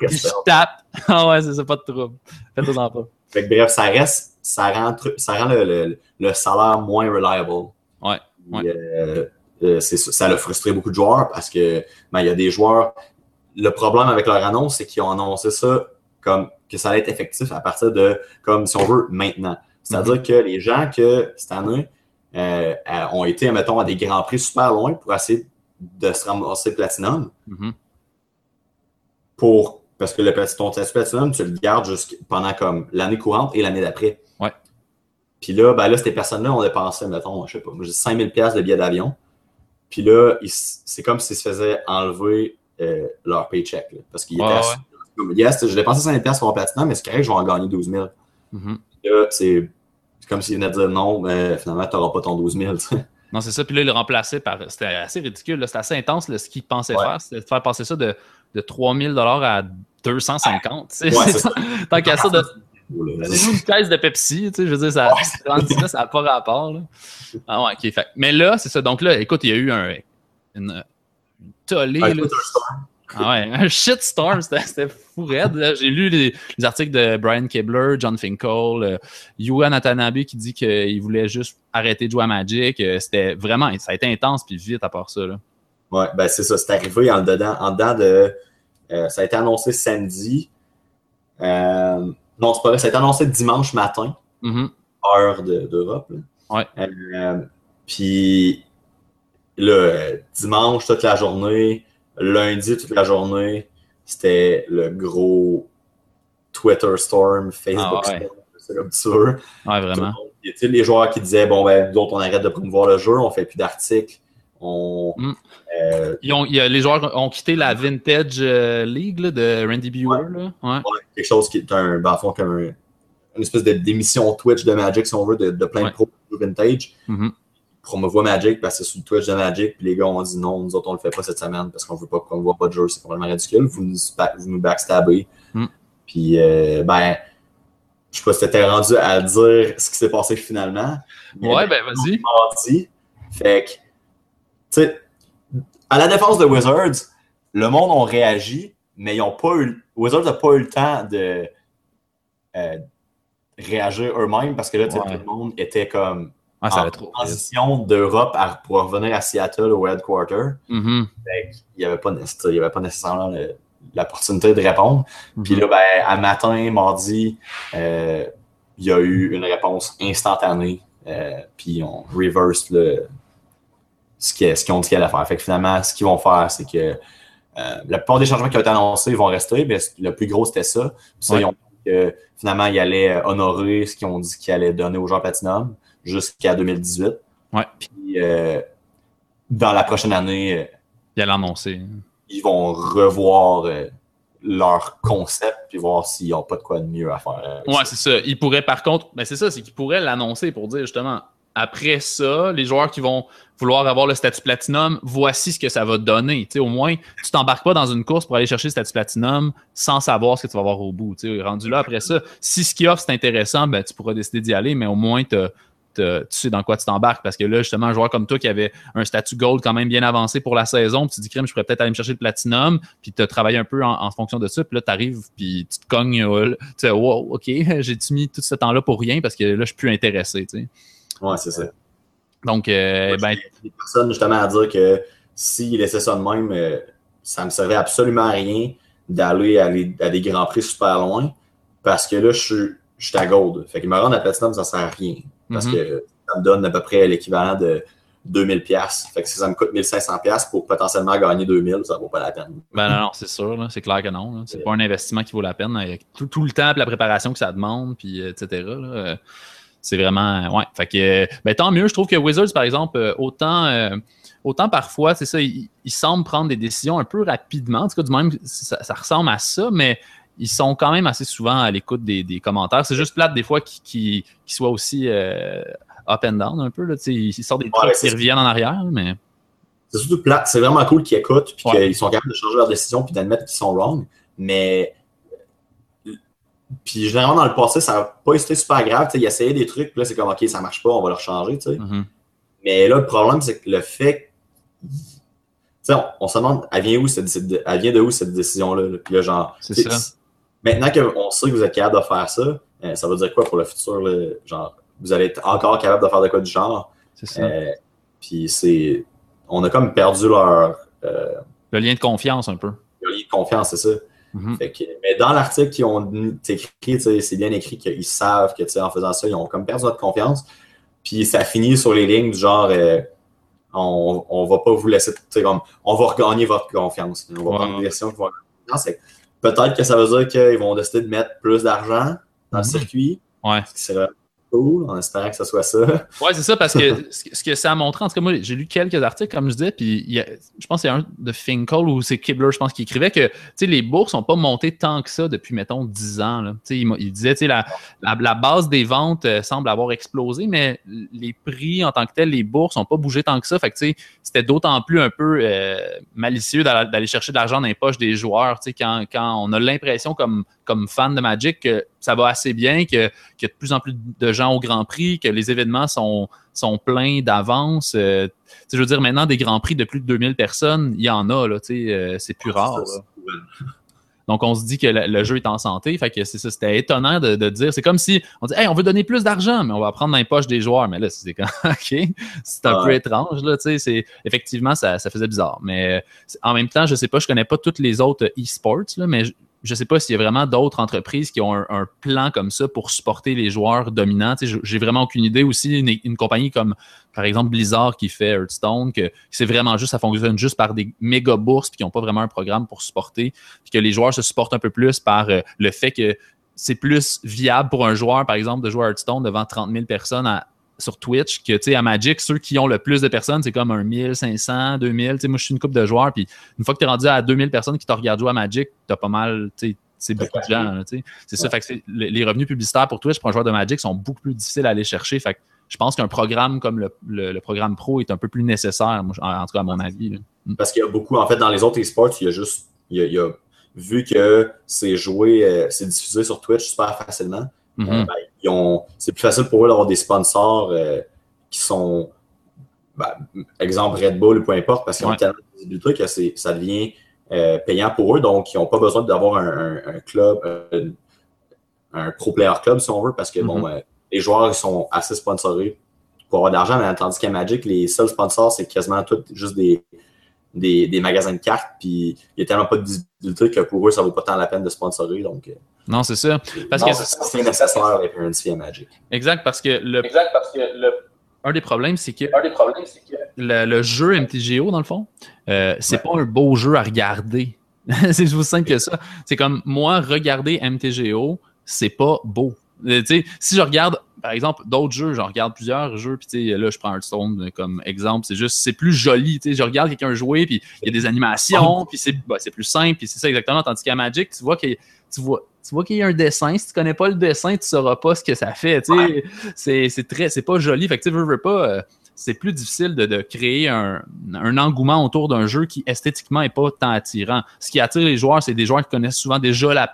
je tape. Ah ouais, c'est ça, pas de trouble. Faites-en pas. Fait que bref, ça reste, ça rend, ça rend le, le- le salaire moins reliable. Ouais, euh, euh, ça, ça a frustré beaucoup de joueurs parce que ben, il y a des joueurs. Le problème avec leur annonce, c'est qu'ils ont annoncé ça comme que ça allait être effectif à partir de, comme si on veut, maintenant. C'est-à-dire Mm-hmm. que les gens que cette année euh, euh, ont été, mettons, à des grands prix super loin pour essayer de se ramasser Platinum Mhm. pour parce que le ton statut Platinum, tu le gardes pendant comme l'année courante et l'année d'après. Ouais. Puis là, ben là, ces personnes-là ont dépensé, mettons, je sais pas, moi, j'ai 5000 pièces de billets d'avion. Puis là, c'est comme s'ils se faisaient enlever euh, leur paycheck. là, parce qu'ils Ouais, étaient ouais. yes, j'ai dépensé 5000 pièces pour mon Platinum, mais c'est correct, je vais en gagner 12 000. Mhm. C'est comme s'ils venaient de dire non, mais finalement, tu n'auras pas ton 12 000. tu sais. Non, c'est ça. Puis là, il le remplaçait par. C'était assez ridicule. C'était assez intense là, ce qu'il pensait Ouais. faire. C'était de faire passer ça de, de 3000 à 250. tu sais. Ouais, ça. Tant qu'à ça, de, c'est une caisse de Pepsi. Tu sais, je veux dire, ça là, ça n'a pas rapport. Là. Ah ouais, ok. Fait. Mais là, c'est ça. Donc là, écoute, il y a eu un, une, storm. Ah ouais, un shitstorm, c'était fou raide. J'ai lu les, les articles de Brian Kibler, John Finkel, euh, Yuan Atanabe qui dit qu'il voulait juste arrêter de jouer à Magic. Euh, C'était vraiment, ça a été intense puis vite à part ça. Là. Ouais, ben c'est ça, c'est arrivé en dedans, en dedans de. euh, ça a été annoncé samedi. Non, c'est pas vrai, ça a été annoncé dimanche matin, Mhm. heure de- d'Europe. Ouais. Puis là, euh, dimanche toute la journée, lundi toute la journée, c'était le gros Twitter storm, Facebook Ah ouais. storm, c'est comme ça. Ouais, le vraiment. Il y a les joueurs qui disaient bon ben nous autres on arrête de promouvoir le jeu, on fait plus d'articles, on Mm. euh, Ils ont, il y a- les joueurs ont quitté la Vintage euh, League là, de Randy Bueller. Là. Ouais. ouais, quelque chose qui est un ben, en fond, comme un une espèce d'émission Twitch de Magic, si on veut, de, plein de pros vintage. Mm Promouvoir Magic parce que c'est sur le Twitch de Magic, puis les gars ont dit non, nous autres on le fait pas cette semaine parce qu'on veut pas promouvoir pas de jeu, c'est complètement ridicule. Vous nous, vous nous. Mm. Puis, euh, ben, je sais pas si t'étais rendu à dire ce qui s'est passé finalement. Ouais, ben, vas-y. Fait que, tu sais, à la défense de Wizards, le monde a réagi, mais ils ont pas eu. Wizards n'a pas eu le temps de euh, réagir eux-mêmes parce que là, tout le monde était comme ah, en transition d'Europe pour revenir à Seattle au headquarter. Mm-hmm. Il n'y avait, pas, avait pas nécessairement l'opportunité de répondre. Mm-hmm. Puis là, ben, à matin, mardi, euh, il y a eu une réponse instantanée. Euh, puis on reverse le, ce qu'ils ont dit qu'ils allaient faire. Fait que finalement, ce qu'ils vont faire, c'est que euh, la plupart des changements qui ont été annoncés vont rester, mais le plus gros, c'était ça. ça ils ont dit que finalement, ils allaient honorer ce qu'ils ont dit qu'ils allaient donner aux gens Platinum jusqu'à 2018. Ouais. Puis euh, dans la prochaine année, ils allaient annoncer. Ils vont revoir leur concept puis voir s'ils n'ont pas de quoi de mieux à faire. Ouais, c'est ça. Ils pourraient, par contre, mais ben, c'est ça, c'est qu'ils pourraient l'annoncer pour dire justement après ça, les joueurs qui vont vouloir avoir le statut platinum, voici ce que ça va donner. au moins, tu t'embarques pas dans une course pour aller chercher le statut platinum sans savoir ce que tu vas avoir au bout. rendu là, après ça, si ce qui offre c'est intéressant, ben, tu pourras décider d'y aller, mais au moins, tu sais dans quoi tu t'embarques. Parce que là, justement, un joueur comme toi qui avait un statut gold quand même bien avancé pour la saison, puis tu te dis, crème, je pourrais peut-être aller me chercher le platinum, puis tu as travaillé un peu en, fonction de ça, puis là, tu arrives, puis tu te cognes, euh, tu sais, wow, OK, j'ai-tu mis tout ce temps-là pour rien parce que là, je suis plus intéressé. sais. Ouais, c'est ça. Donc, euh, ben. des personnes justement à dire que s'ils laissaient ça de même, euh, ça ne me servait absolument à rien d'aller à, des grands prix super loin parce que là, je suis, je suis à gold. Fait que me rendre à platinum, ça ne sert à rien. Parce mhm. que ça me donne à peu près l'équivalent de 2000 pièces. Fait que si ça me coûte 1500 pièces pour potentiellement gagner 2000, ça vaut pas la peine. Ben non, non c'est sûr, c'est clair que non. C'est pas un investissement qui vaut la peine avec tout, tout, le temps la préparation que ça demande, puis etc. Là c'est vraiment. Ouais. Fait que, ben, tant mieux. Je trouve que Wizards, par exemple, euh, autant. Euh, autant parfois, c'est ça, ils, semblent prendre des décisions un peu rapidement. En tout cas, du même, ça, ressemble à ça, mais ils sont quand même assez souvent à l'écoute des, commentaires. C'est juste plate des fois qu'ils soient aussi euh, up and down un peu. Là, ils sortent des trucs qui reviennent en arrière, mais. C'est surtout plate. C'est vraiment cool qu'ils écoutent puis qu'ils sont capables de changer leur décision puis d'admettre qu'ils sont wrong. Mais puis généralement, dans le passé, ça n'a pas été super grave. Il essayait des trucs, puis là, c'est comme OK, ça marche pas, on va le changer. Mm-hmm. Mais là, le problème, c'est que le fait. On, on, se demande, elle vient, où cette, elle vient de où cette décision-là? Puis là, genre. C'est ça. Maintenant qu'on sait que vous êtes capable de faire ça, euh, ça veut dire quoi pour le futur? Genre, vous allez être encore capable de faire de quoi du genre? C'est ça. Euh, puis c'est. On a comme perdu leur. Euh, le lien de confiance un peu. Le lien de confiance, c'est ça. Mhm. mais dans l'article qu'ils ont écrit, c'est bien écrit qu'ils savent que en faisant ça, ils ont comme perdu notre confiance. Puis ça finit sur les lignes du genre euh, on, on va pas vous laisser, comme on va regagner votre confiance. On va prendre une version qui va Peut-être que ça veut dire qu'ils vont décider de mettre plus d'argent dans le mhm. circuit. Ouais. Ce qui cool, en espérant que ce soit ça. Oui, c'est ça, parce que ce que ça a montré, en tout cas, moi, j'ai lu quelques articles, comme je disais, puis je pense que c'est un de Finkel ou c'est Kibler, je pense, qui écrivait que les bourses n'ont pas monté tant que ça depuis, mettons, 10 ans. Là. Il, il, disait la, la, la, base des ventes euh, semble avoir explosé, mais les prix en tant que tels, les bourses n'ont pas bougé tant que ça. Fait que c'était d'autant plus un peu euh, malicieux d'aller chercher de l'argent dans les poches des joueurs. Quand, quand on a l'impression, comme, comme fan de Magic, que ça va assez bien, qu'il y a de plus en plus de gens au Grand Prix, que les événements sont, sont pleins d'avance. Euh, je veux dire, maintenant, des Grands Prix de plus de 2000 personnes, il y en a, là, euh, c'est plus rare. Donc, on se dit que le, jeu est en santé. Fait que c'est ça, c'était étonnant de, dire. C'est comme si on dit, hey, on veut donner plus d'argent, mais on va prendre dans les poches des joueurs. Mais là, c'est quand, OK, c'est un peu étrange, là, tu sais. Effectivement, ça, ça faisait bizarre. Mais en même temps, je sais pas, je connais pas toutes les autres e-sports, mais je ne sais pas s'il y a vraiment d'autres entreprises qui ont un, plan comme ça pour supporter les joueurs dominants. J'ai vraiment aucune idée. Aussi, une, compagnie comme, par exemple, Blizzard qui fait Hearthstone, que c'est vraiment juste, ça fonctionne juste par des méga bourses, qui n'ont pas vraiment un programme pour supporter, puis que les joueurs se supportent un peu plus par euh, le fait que c'est plus viable pour un joueur, par exemple, de jouer à Hearthstone devant 30 000 personnes à, sur Twitch que, tu sais, à Magic, ceux qui ont le plus de personnes, c'est comme un 2 2000. Tu sais, moi, je suis une coupe de joueurs, puis une fois que tu es rendu à 2000 personnes qui te regardent jouer à Magic, tu as pas mal, tu c'est beaucoup de gens. C'est ça. Fait que les revenus publicitaires pour Twitch pour un joueur de Magic sont beaucoup plus difficiles à aller chercher. Fait que je pense qu'un programme comme le, programme pro est un peu plus nécessaire, en, tout cas à mon avis. Mm. Parce qu'il y a beaucoup, en fait, dans les autres esports, il y a juste, il y a, vu que c'est joué, euh, c'est diffusé sur Twitch super facilement, mm-hmm. ben, c'est plus facile pour eux d'avoir des sponsors euh, qui sont, ben, exemple Red Bull ou peu importe, parce qu'ils ont tellement de visibilité que ça devient euh, payant pour eux, donc ils n'ont pas besoin d'avoir un, club, un pro player club si on veut, parce que bon, mm-hmm les joueurs sont assez sponsorés pour avoir de l'argent, mais tandis qu'à Magic, les seuls sponsors, c'est quasiment tout juste des, des, magasins de cartes, puis il n'y a tellement pas de visibilité que pour eux, ça ne vaut pas tant la peine de sponsorer. Donc, euh, non, c'est ça. Parce que c'est nécessaire les à Magic. Exact, parce que le. Exact, parce que le. Un des problèmes, c'est que, un des problèmes, c'est que le, jeu MTGO, dans le fond, euh, c'est pas un beau jeu à regarder. c'est juste simple que ça. C'est comme moi, regarder MTGO, c'est pas beau. Euh, si je regarde, par exemple, d'autres jeux, j'en regarde plusieurs jeux, puis là, je prends Hearthstone comme exemple, c'est juste, c'est plus joli. Je regarde quelqu'un jouer, puis il y a des animations, puis bah, c'est plus simple, puis c'est ça exactement. Tandis qu'à Magic, tu vois qu'il tu vois, tu vois qu'il y a un dessin. Si tu connais pas le dessin, tu sauras pas ce que ça fait. C'est très, c'est pas joli. Fait que tu veux, veux pas. Euh, c'est plus difficile de, créer un, engouement autour d'un jeu qui esthétiquement n'est pas tant attirant. Ce qui attire les joueurs, c'est des joueurs qui connaissent souvent déjà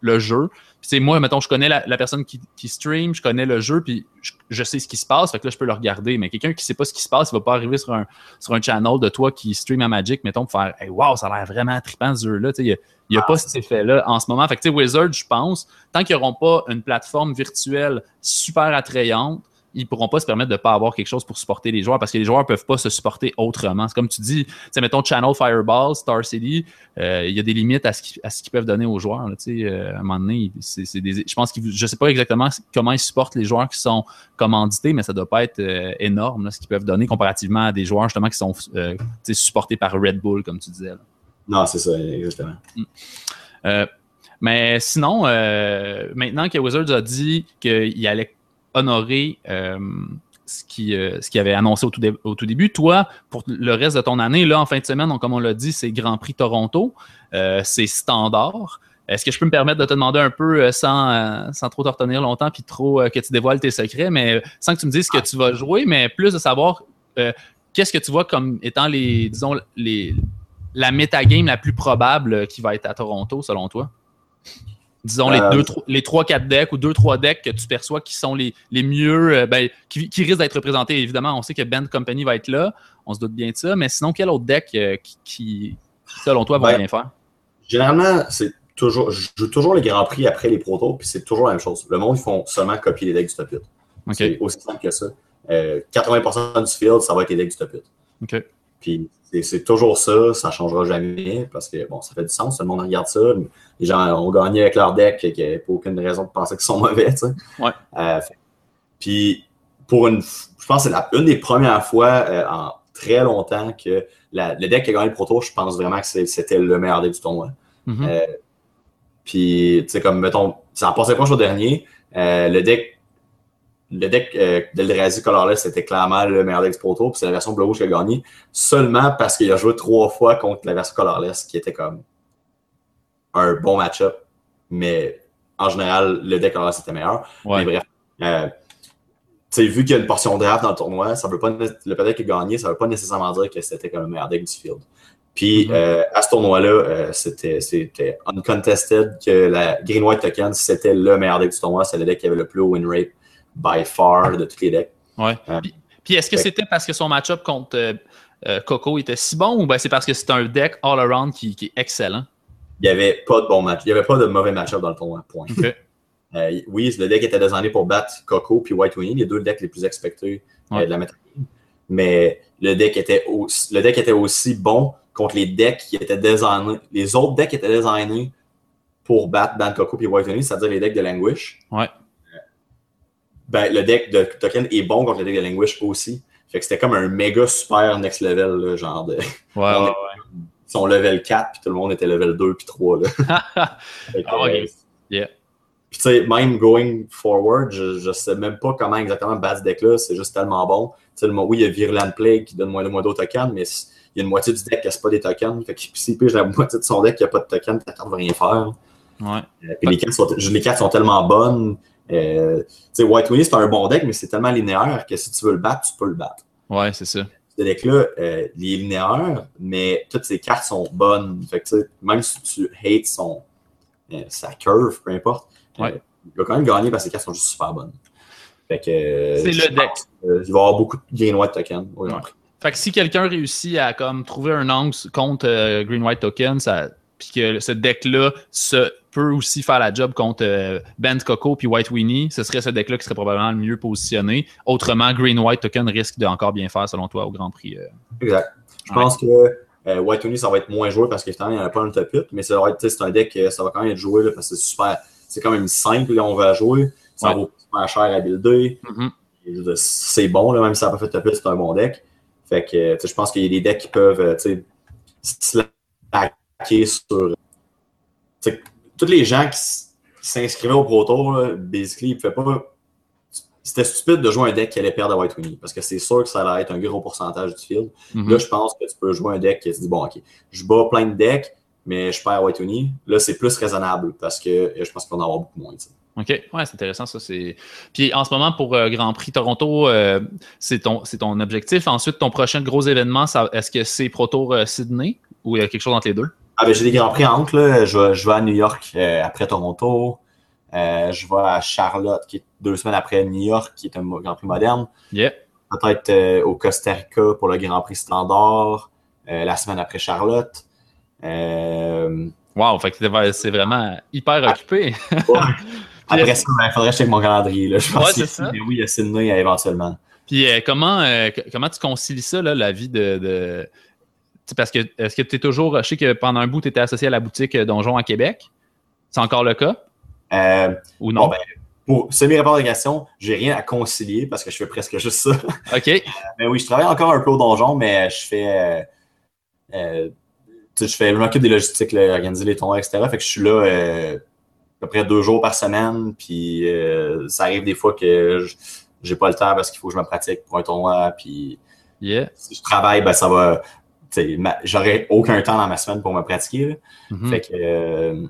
le jeu. Puis moi, mettons, je connais la, personne qui, stream, je connais le jeu, puis je, sais ce qui se passe, fait que là, je peux le regarder. Mais quelqu'un qui sait pas ce qui se passe, il va pas arriver sur un, sur un channel de toi qui stream à Magic, mettons, pour faire hey, Wow, ça a l'air vraiment trippant ce jeu-là. Il n'y a, pas cet effet-là en ce moment. Fait que, tu sais, Wizard, je pense, tant qu'ils n'auront pas une plateforme virtuelle super attrayante, ils pourront pas se permettre de ne pas avoir quelque chose pour supporter les joueurs parce que les joueurs ne peuvent pas se supporter autrement. C'est comme tu dis, mettons Channel Fireball, Star City, euh, il y a des limites à ce qu'ils peuvent donner aux joueurs. Là, euh, à un moment donné, je pense que je sais pas exactement comment ils supportent les joueurs qui sont commandités, mais ça doit pas être euh, énorme ce qu'ils peuvent donner comparativement à des joueurs justement qui sont supportés par Red Bull, comme tu disais. Non, c'est ça, exactement. Mm. mais sinon, maintenant que Wizards a dit qu'il allait honorer euh, ce qu'il euh, ce qui avait annoncé au tout, au tout, début. Toi, pour le reste de ton année, là, en fin de semaine, comme on l'a dit, c'est Grand Prix Toronto. Euh, c'est standard. Est-ce que je peux me permettre de te demander un peu, sans, sans trop te retenir longtemps, puis trop que tu dévoiles tes secrets, mais sans que tu me dises ce que tu vas jouer, mais plus de savoir qu'est-ce que tu vois comme étant les, disons, les, la metagame la plus probable qui va être à Toronto, selon toi? Disons, les, euh, deux, les 3-4 decks ou 2-3 decks que tu perçois qui sont les, les mieux, euh, ben, qui, qui, risquent d'être représentés. Évidemment, on sait que Band Company va être là, on se doute bien de ça, mais sinon, quel autre deck euh, qui, selon toi, va ben, bien faire? Généralement, c'est toujours, je joue toujours les Grands Prix après les protos, puis c'est toujours la même chose. Le monde, ils font seulement copier les decks du top 8. C'est aussi simple que ça. 80% du field, ça va être les decks du top 8. OK. Puis c'est toujours ça, ça ne changera jamais parce que bon, ça fait du sens, tout le monde regarde ça. Les gens ont gagné avec leur deck, qu'il n'y a pas aucune raison de penser qu'ils sont mauvais. Tu sais. ouais. Euh, puis pour une, je pense que c'est une des premières fois euh, en très longtemps que le deck qui a gagné le proto, je pense vraiment que c'était le meilleur deck du tournoi. Mm-hmm. Euh, puis, tu sais, comme, mettons, ça en passait pas au dernier. le deck le deck euh, d'Eldrazi Colorless, c'était clairement le meilleur deck Proto, puis c'est la version bleu qui a gagné, seulement parce qu'il a joué trois fois contre la version Colorless, qui était comme un bon match-up, mais en général, le deck Colorless était meilleur. Mais bref, euh, sais, vu qu'il y a une portion draft dans le tournoi, ça veut pas, le deck qui a gagné, ça veut pas nécessairement dire que c'était comme le meilleur deck du field. Puis mm-hmm. euh, à ce tournoi-là, euh, c'était uncontested que la Green White Token, c'était le meilleur deck du tournoi, c'est le deck qui avait le plus haut win rate by far de tous les decks. Ouais. Euh, puis, est-ce que c'était parce que son match-up contre euh, euh, Coco était si bon ou ben c'est parce que c'est un deck all-around qui, est excellent? Il n'y avait pas de bon match. Il n'y avait pas de mauvais match-up dans le tournoi. Point. oui, le deck était designé pour battre Coco puis White Winnie, les deux decks les plus expectés de la méta. Mais le deck, était aussi, le deck était aussi bon contre les decks qui étaient designés. Les autres decks étaient designés pour battre Ban Coco puis White Winnie, c'est-à-dire les decks de Languish. Ouais ben, le deck de token est bon contre le deck de Languish aussi. Fait que c'était comme un méga super next level, genre de. Ouais, ouais, sont level 4, puis tout le monde était level 2 puis 3. Là. ah, euh, yeah. Puis tu sais, même going forward, je, je sais même pas comment exactement battre ce deck-là, c'est juste tellement bon. Tu sais, oui, il y a Virulent Plague qui donne moins de moins d'autres tokens, mais il y a une moitié du deck qui n'a pas des tokens. Fait que s'il pige la moitié de son deck qui n'a pas de tokens, ta carte ne va rien faire. Ouais. Euh, puis les, cartes sont, les cartes sont tellement bonnes. Euh, White Winnie, c'est un bon deck, mais c'est tellement linéaire que si tu veux le battre, tu peux le battre. Ouais, c'est ça. Ce deck-là, euh, il est linéaire, mais toutes ses cartes sont bonnes. Fait que, même si tu hates son, euh, sa curve, peu importe, Ouais. il va quand même gagner parce que ses cartes sont juste super bonnes. Fait que. C'est le deck. il va y avoir beaucoup de Green White au Ouais. Prix. Fait que si quelqu'un réussit à comme trouver un angle contre Green White Token, ça, puis que ce deck-là se peut aussi faire la job contre euh, Band Coco puis White Winnie, ce serait ce deck-là qui serait probablement le mieux positionné. Autrement, Green White Token risque de encore bien faire selon toi au Grand Prix. euh. Exact. Je Ouais. pense que euh, White Winnie, ça va être moins joué parce qu'évidemment, il n'y en a pas le top 8, mais ça va être, tu sais, c'est un deck, ça va quand même être joué là, parce que c'est super. C'est quand même simple, là, on va jouer. Ça Ouais. vaut super cher à builder. Mhm. Dire, C'est bon, là, même si ça n'a pas fait top 8, c'est un bon deck. Fait que, je pense qu'il y a des decks qui peuvent, euh, slacker sur. Tous les gens qui s'inscrivaient au Pro Tour, là, basically, ils ne pas. C'était stupide de jouer un deck qui allait perdre à White Winnie parce que c'est sûr que ça allait être un gros pourcentage du field. Mhm. Là, je pense que tu peux jouer un deck qui se dit bon, ok, je bats plein de decks, mais je perds White Winnie. Là, c'est plus raisonnable parce que euh, je pense qu'on va en avoir beaucoup moins. OK. Ouais, c'est intéressant, ça. C'est... Puis en ce moment, pour euh, Grand Prix Toronto, euh, c'est, ton, c'est ton objectif. Ensuite, ton prochain gros événement, ça- est-ce que c'est Pro Tour euh, Sydney ou il y a quelque chose entre les deux? Ah, ben, j'ai des grands prix en là. Je, vais- je vais à New York euh, après Toronto. Euh, je vais à Charlotte, qui est deux semaines après New York, qui est un grand prix moderne. Yeah. Peut-être euh, au Costa Rica pour le grand prix standard. la semaine après Charlotte. Wow, fait que c'est- vraiment hyper occupé. ouais. Après ça, il faudrait que je check mon calendrier. Là. Je pense Ouais, c'est mais oui, il y a Sydney éventuellement. Puis comment, comment tu concilies ça, là, la vie de. de... Parce que est-ce que tu es toujours. Je sais que pendant un bout, tu étais associé à la boutique euh, Donjon à Québec. C'est encore le cas? Euh, ou non? Bon, ben, pour question, j'ai rien à concilier parce que je fais presque juste ça. OK. Mais oui, je travaille encore un peu au donjon, mais je fais. euh, euh, je fais je m'occupe des logistiques, là, organiser les tournois, etc. Fait que je suis là euh, à peu près deux jours par semaine. Puis euh, ça arrive des fois que je- j'ai pas le temps parce qu'il faut que je me pratique pour un tournoi. Puis Yeah. si je travaille, ben ça va. Tu sais, ma- J'aurai aucun temps dans ma semaine pour me pratiquer. là. Mhm. Fait que euh,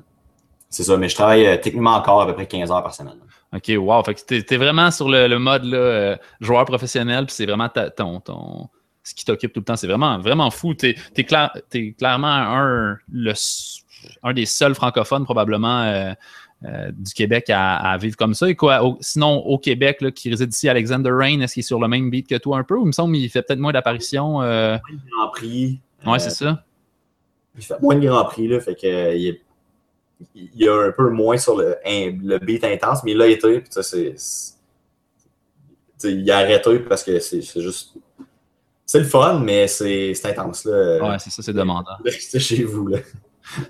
c'est ça, mais je travaille euh, techniquement encore à peu près 15 heures par semaine. OK, wow. Fait que t'es, t'es vraiment sur le, le mode là, euh, joueur professionnel, puis c'est vraiment ta- ton, ton, ce qui t'occupe tout le temps. C'est vraiment, vraiment fou. Clair- t'es clairement un, le, s- un des seuls francophones probablement euh, du Québec à, à vivre comme ça. Et quoi, au- sinon, au Québec, là, qui réside ici, Alexander Rain, est-ce qu'il est sur le même beat que toi un peu? Ou il me semble qu'il fait peut-être moins d'apparitions. euh, Grand Prix. Ouais, euh, c'est ça. Il fait moins de Grand Prix, là, fait que euh, il, est, il est un peu moins sur le, le beat intense, mais il l'a été, puis ça, c'est. il a arrêté parce que c'est c'est juste. C'est le fun, mais c'est c'est intense, là. Ouais, c'est ça, c'est demandant. Restez chez vous, là.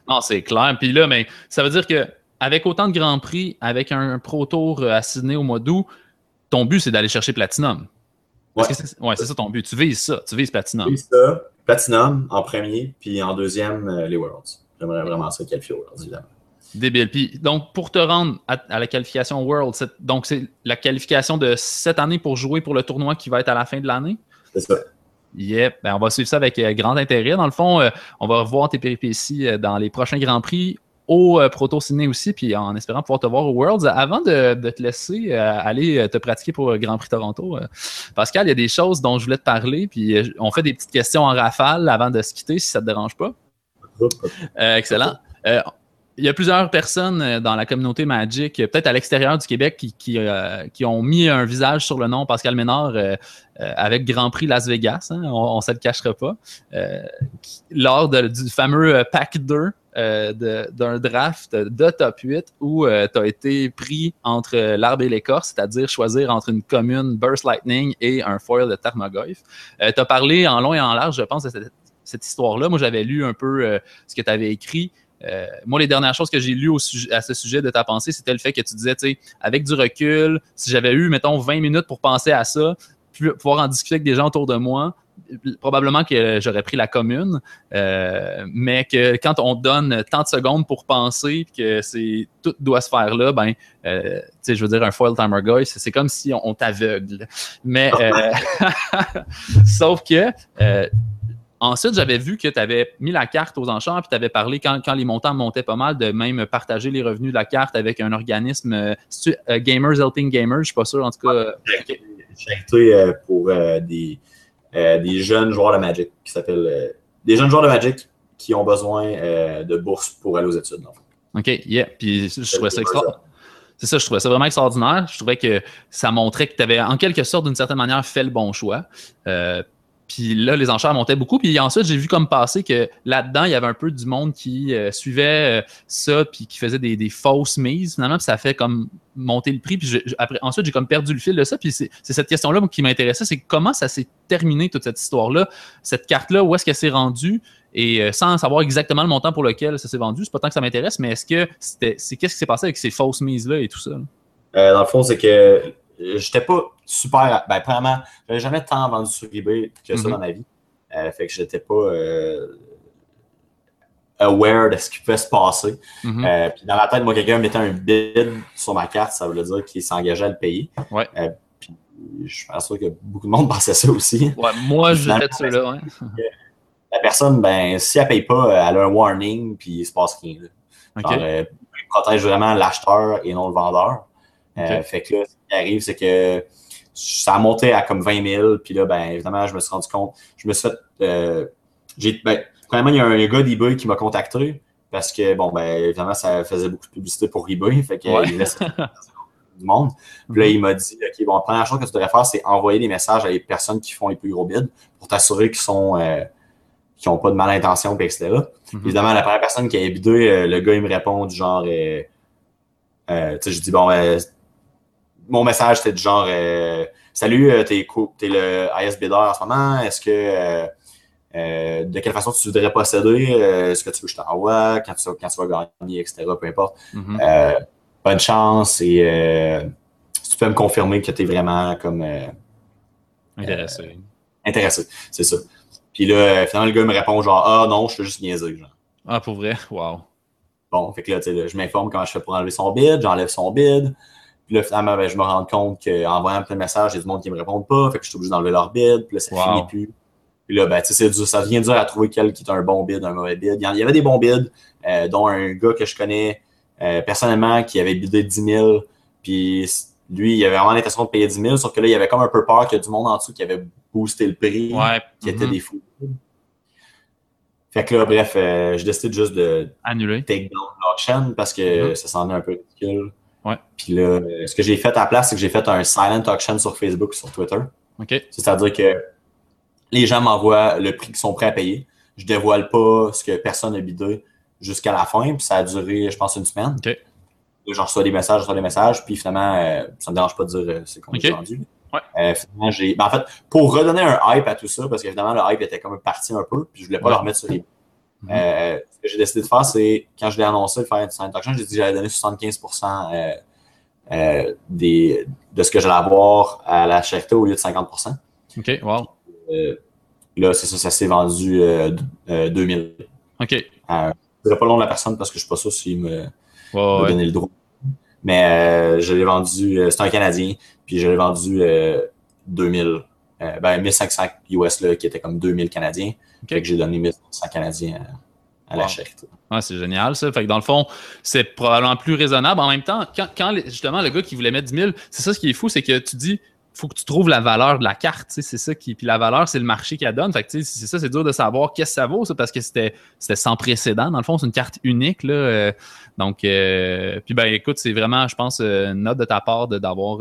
Non, c'est clair. Puis là, mais ça veut dire que avec autant de Grands Prix, avec un Pro Tour euh, à Sydney au mois d'août, ton but, c'est d'aller chercher Platinum. Ouais. c'est ouais, ça ton but. Tu vises ça. Tu vises Platinum. Puis ça, Platinum en premier, puis en deuxième, euh, les Worlds. J'aimerais vraiment ça qualifier aux Worlds, évidemment. Débile. Puis donc, pour te rendre à, à la qualification World, c'est- donc c'est la qualification de cette année pour jouer pour le tournoi qui va être à la fin de l'année? C'est ça. Yep, ben, on va suivre ça avec euh, grand intérêt. Dans le fond, euh, on va revoir tes péripéties dans les prochains Grands Prix au euh, Proto Ciné aussi, puis en espérant pouvoir te voir au Worlds. Avant de, te laisser euh, aller euh, te pratiquer pour Grand Prix Toronto, Pascal, il y a des choses dont je voulais te parler, puis on fait des petites questions en rafale avant de se quitter, si ça te dérange pas. Excellent. Il y a plusieurs personnes dans la communauté Magic, peut-être à l'extérieur du Québec, qui, ont mis un visage sur le nom Pascal Ménard avec Grand Prix Las Vegas, hein, on ne se le cachera pas, lors du fameux Pack 2 euh, d'un draft de top 8 où tu as été pris entre euh, l'arbre et l'écorce, c'est-à-dire choisir entre une commune Burst Lightning et un foil de Tarmogoyf. tu as parlé en long et en large, je pense, de cette, histoire-là. Moi, j'avais lu un peu euh, ce que tu avais écrit. Euh, moi, les dernières choses que j'ai lues à ce sujet de ta pensée, c'était le fait que tu disais, tu sais, avec du recul, si j'avais eu, mettons, 20 minutes pour penser à ça, pouvoir en discuter avec des gens autour de moi, probablement que j'aurais pris la commune, euh, mais que quand on te donne tant de secondes pour penser que c'est tout doit se faire là, ben, euh, tu sais, je veux dire, un foil timer guy, c'est comme si on, on t'aveugle. Mais, euh, sauf que, ensuite, j'avais vu que tu avais mis la carte aux enchères, puis tu avais parlé, quand, quand, les montants montaient pas mal, de même partager les revenus de la carte avec un organisme, euh, Gamers Helping Gamers, je suis pas sûr, en tout cas. Charité pour des, des jeunes joueurs de Magic, qui s'appelle des jeunes joueurs de Magic qui ont besoin de bourse pour aller aux études. OK, yeah. Puis je trouvais ça extraordinaire. C'est ça, je trouvais ça vraiment extraordinaire. Je trouvais que ça montrait que tu avais, en quelque sorte, d'une certaine manière, fait le bon choix. Euh, puis là, les enchères montaient beaucoup. Puis ensuite, j'ai vu comme passer que là-dedans, il y avait un peu du monde qui euh, suivait euh, ça, puis qui faisait des, fausses mises. Finalement, puis ça fait comme monter le prix. Puis après, ensuite, j'ai comme perdu le fil de ça. Puis c'est cette question-là qui m'intéressait, c'est comment ça s'est terminé, toute cette histoire-là? Cette carte-là, où est-ce qu'elle s'est rendue? Et euh, sans savoir exactement le montant pour lequel ça s'est vendu, c'est pas tant que ça m'intéresse, mais est-ce que c'était, c'est qu'est-ce qui s'est passé avec ces fausses mises-là et tout ça? Dans le fond, c'est que j'étais pas super. Ben, premièrement, j'avais jamais tant vendu sur eBay que ça mm-hmm. dans ma vie. Euh, fait que j'étais pas aware de ce qui pouvait se passer. Mm-hmm. puis dans la tête, moi, quelqu'un mettait un bid sur ma carte, ça voulait dire qu'il s'engageait à le payer. Ouais. puis je suis pas sûr que beaucoup de monde pensait ça aussi. Ouais, moi, je de ça là, ouais la personne, ben, si elle paye pas, elle a un warning, puis il se passe rien. Euh, protège vraiment l'acheteur et non le vendeur. Euh, fait que là, ce qui arrive, c'est que ça a monté à comme 20 000, puis là, ben, évidemment, je me suis rendu compte, je me suis fait, euh, ben, premièrement, il y a un, gars d'eBay qui m'a contacté, parce que, bon, ben, évidemment, ça faisait beaucoup de publicité pour eBay, fait qu'il ouais. laisse du monde. Puis là, mhm. il m'a dit, OK, bon, la première chose que tu devrais faire, c'est envoyer des messages à les personnes qui font les plus gros bids pour t'assurer qu'ils sont, qui n'ont pas de malintention, puis etc. Mhm. Évidemment, la première personne qui a bidé, euh, le gars, il me répond du genre, euh, euh, tu sais, je dis, bon, mon message, c'était du genre, salut, t'es, es le IS bidder en ce moment, est-ce que, de quelle façon tu voudrais posséder, est-ce que tu veux que je t'envoie, quand tu, quand tu vas gagner, etc., peu importe. Mhm. bonne chance et si tu peux me confirmer que tu es vraiment comme... intéressé. intéressé, c'est ça. Puis là, finalement, le gars me répond genre Ah non, je fais juste niaiser. Genre. Ah, pour vrai? Wow. Bon, fait que là, tu sais, je m'informe comment je fais pour enlever son bid, j'enlève son bid. Puis là, finalement, ben, je me rends compte qu'en envoyant plein de messages, il y a du monde qui me répondent pas. Fait que je suis obligé d'enlever leur bid. Puis là, ça finit plus. Puis là, ben, tu sais, ça devient dur à trouver quel qui est un bon bid, un mauvais bid. Il y avait des bons bids, euh, dont un gars que je connais euh, personnellement qui avait bidé 10 000. Puis lui, il avait vraiment l'intention de payer 10 000, sauf que là, il avait comme un peu peur qu'il y ait du monde en dessous qui avait boosté le prix, qui était mm-hmm. des fous. Fait que là, bref, euh, je décide juste de annuler take down l'auction parce que mm-hmm. ça semblait un peu ridicule. Ouais. Puis là, euh, ce que j'ai fait à la place, c'est que j'ai fait un silent auction sur Facebook sur Twitter. OK. C'est-à-dire que les gens m'envoient le prix qu'ils sont prêts à payer. Je dévoile pas ce que personne n'a bidé jusqu'à la fin, puis ça a duré, je pense, une semaine. OK. J'en reçois des messages, je reçois des messages, puis finalement, euh, ça me dérange pas de dire c'est combien j'ai vendu. Ouais. Euh, finalement, j'ai. Ben, en fait, pour redonner un hype à tout ça, parce qu'évidemment, le hype était comme parti un peu, puis je voulais pas le remettre sur les. Mm euh, ce que j'ai décidé de faire, c'est quand je l'ai annoncé de faire une silent auction, j'ai dit que j'allais donner 75% euh, euh, des, de ce que j'allais avoir à la charité au lieu de 50%. OK, wow. Euh, là, c'est ça, ça s'est vendu 2000. OK. je ne dirais pas le nom de la personne parce que je ne suis pas sûr s'il me, me donner le droit. Mais je l'ai vendu, c'est un Canadien, puis je l'ai vendu 2000 euh, ben 1500 US là, qui était comme 2000 Canadiens. Que j'ai donné 1500 Canadiens à, la charité. c'est génial ça. Fait que dans le fond, c'est probablement plus raisonnable. En même temps, quand, justement le gars qui voulait mettre 10 000, c'est ça ce qui est fou, c'est que tu dis faut que tu trouves la valeur de la carte, c'est ça qui. Puis la valeur, c'est le marché qui la donne. Fait c'est ça, c'est dur de savoir qu'est-ce que ça vaut, ça, parce que c'était sans précédent. Dans le fond, c'est une carte unique. Là, euh. donc, euh, puis ben écoute, c'est vraiment, je pense, une note de ta part d'avoir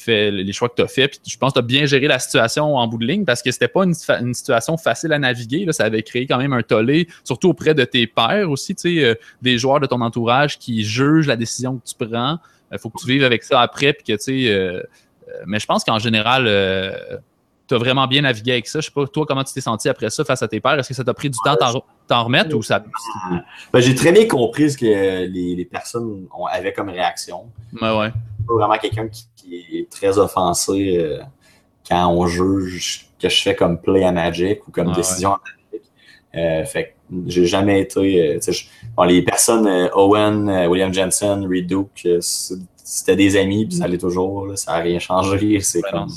fait les choix que tu as fait. Puis je pense que tu as bien géré la situation en bout de ligne parce que c'était pas une, situation facile à naviguer. Là. Ça avait créé quand même un tollé, surtout auprès de tes pairs aussi, tu sais, euh, des joueurs de ton entourage qui jugent la décision que tu prends. Il faut que tu vives avec ça après. Puis que, tu sais, euh, euh, mais je pense qu'en général, tu as vraiment bien navigué avec ça. Je sais pas, toi, comment tu t'es senti après ça face à tes pairs? Est-ce que ça t'a pris du temps t'en remettre ou ça. Ben, j'ai très bien compris ce que les, personnes ont, avaient comme réaction. Ben ouais. Pas vraiment quelqu'un qui, est très offensé euh, quand on juge que je fais comme play à Magic ou comme décision à Magic. Euh, fait j'ai jamais été. Euh, les personnes, Owen, William Jensen, Reed Duke, c'était des amis, puis ça allait toujours. ça n'a rien changé. C'est comme.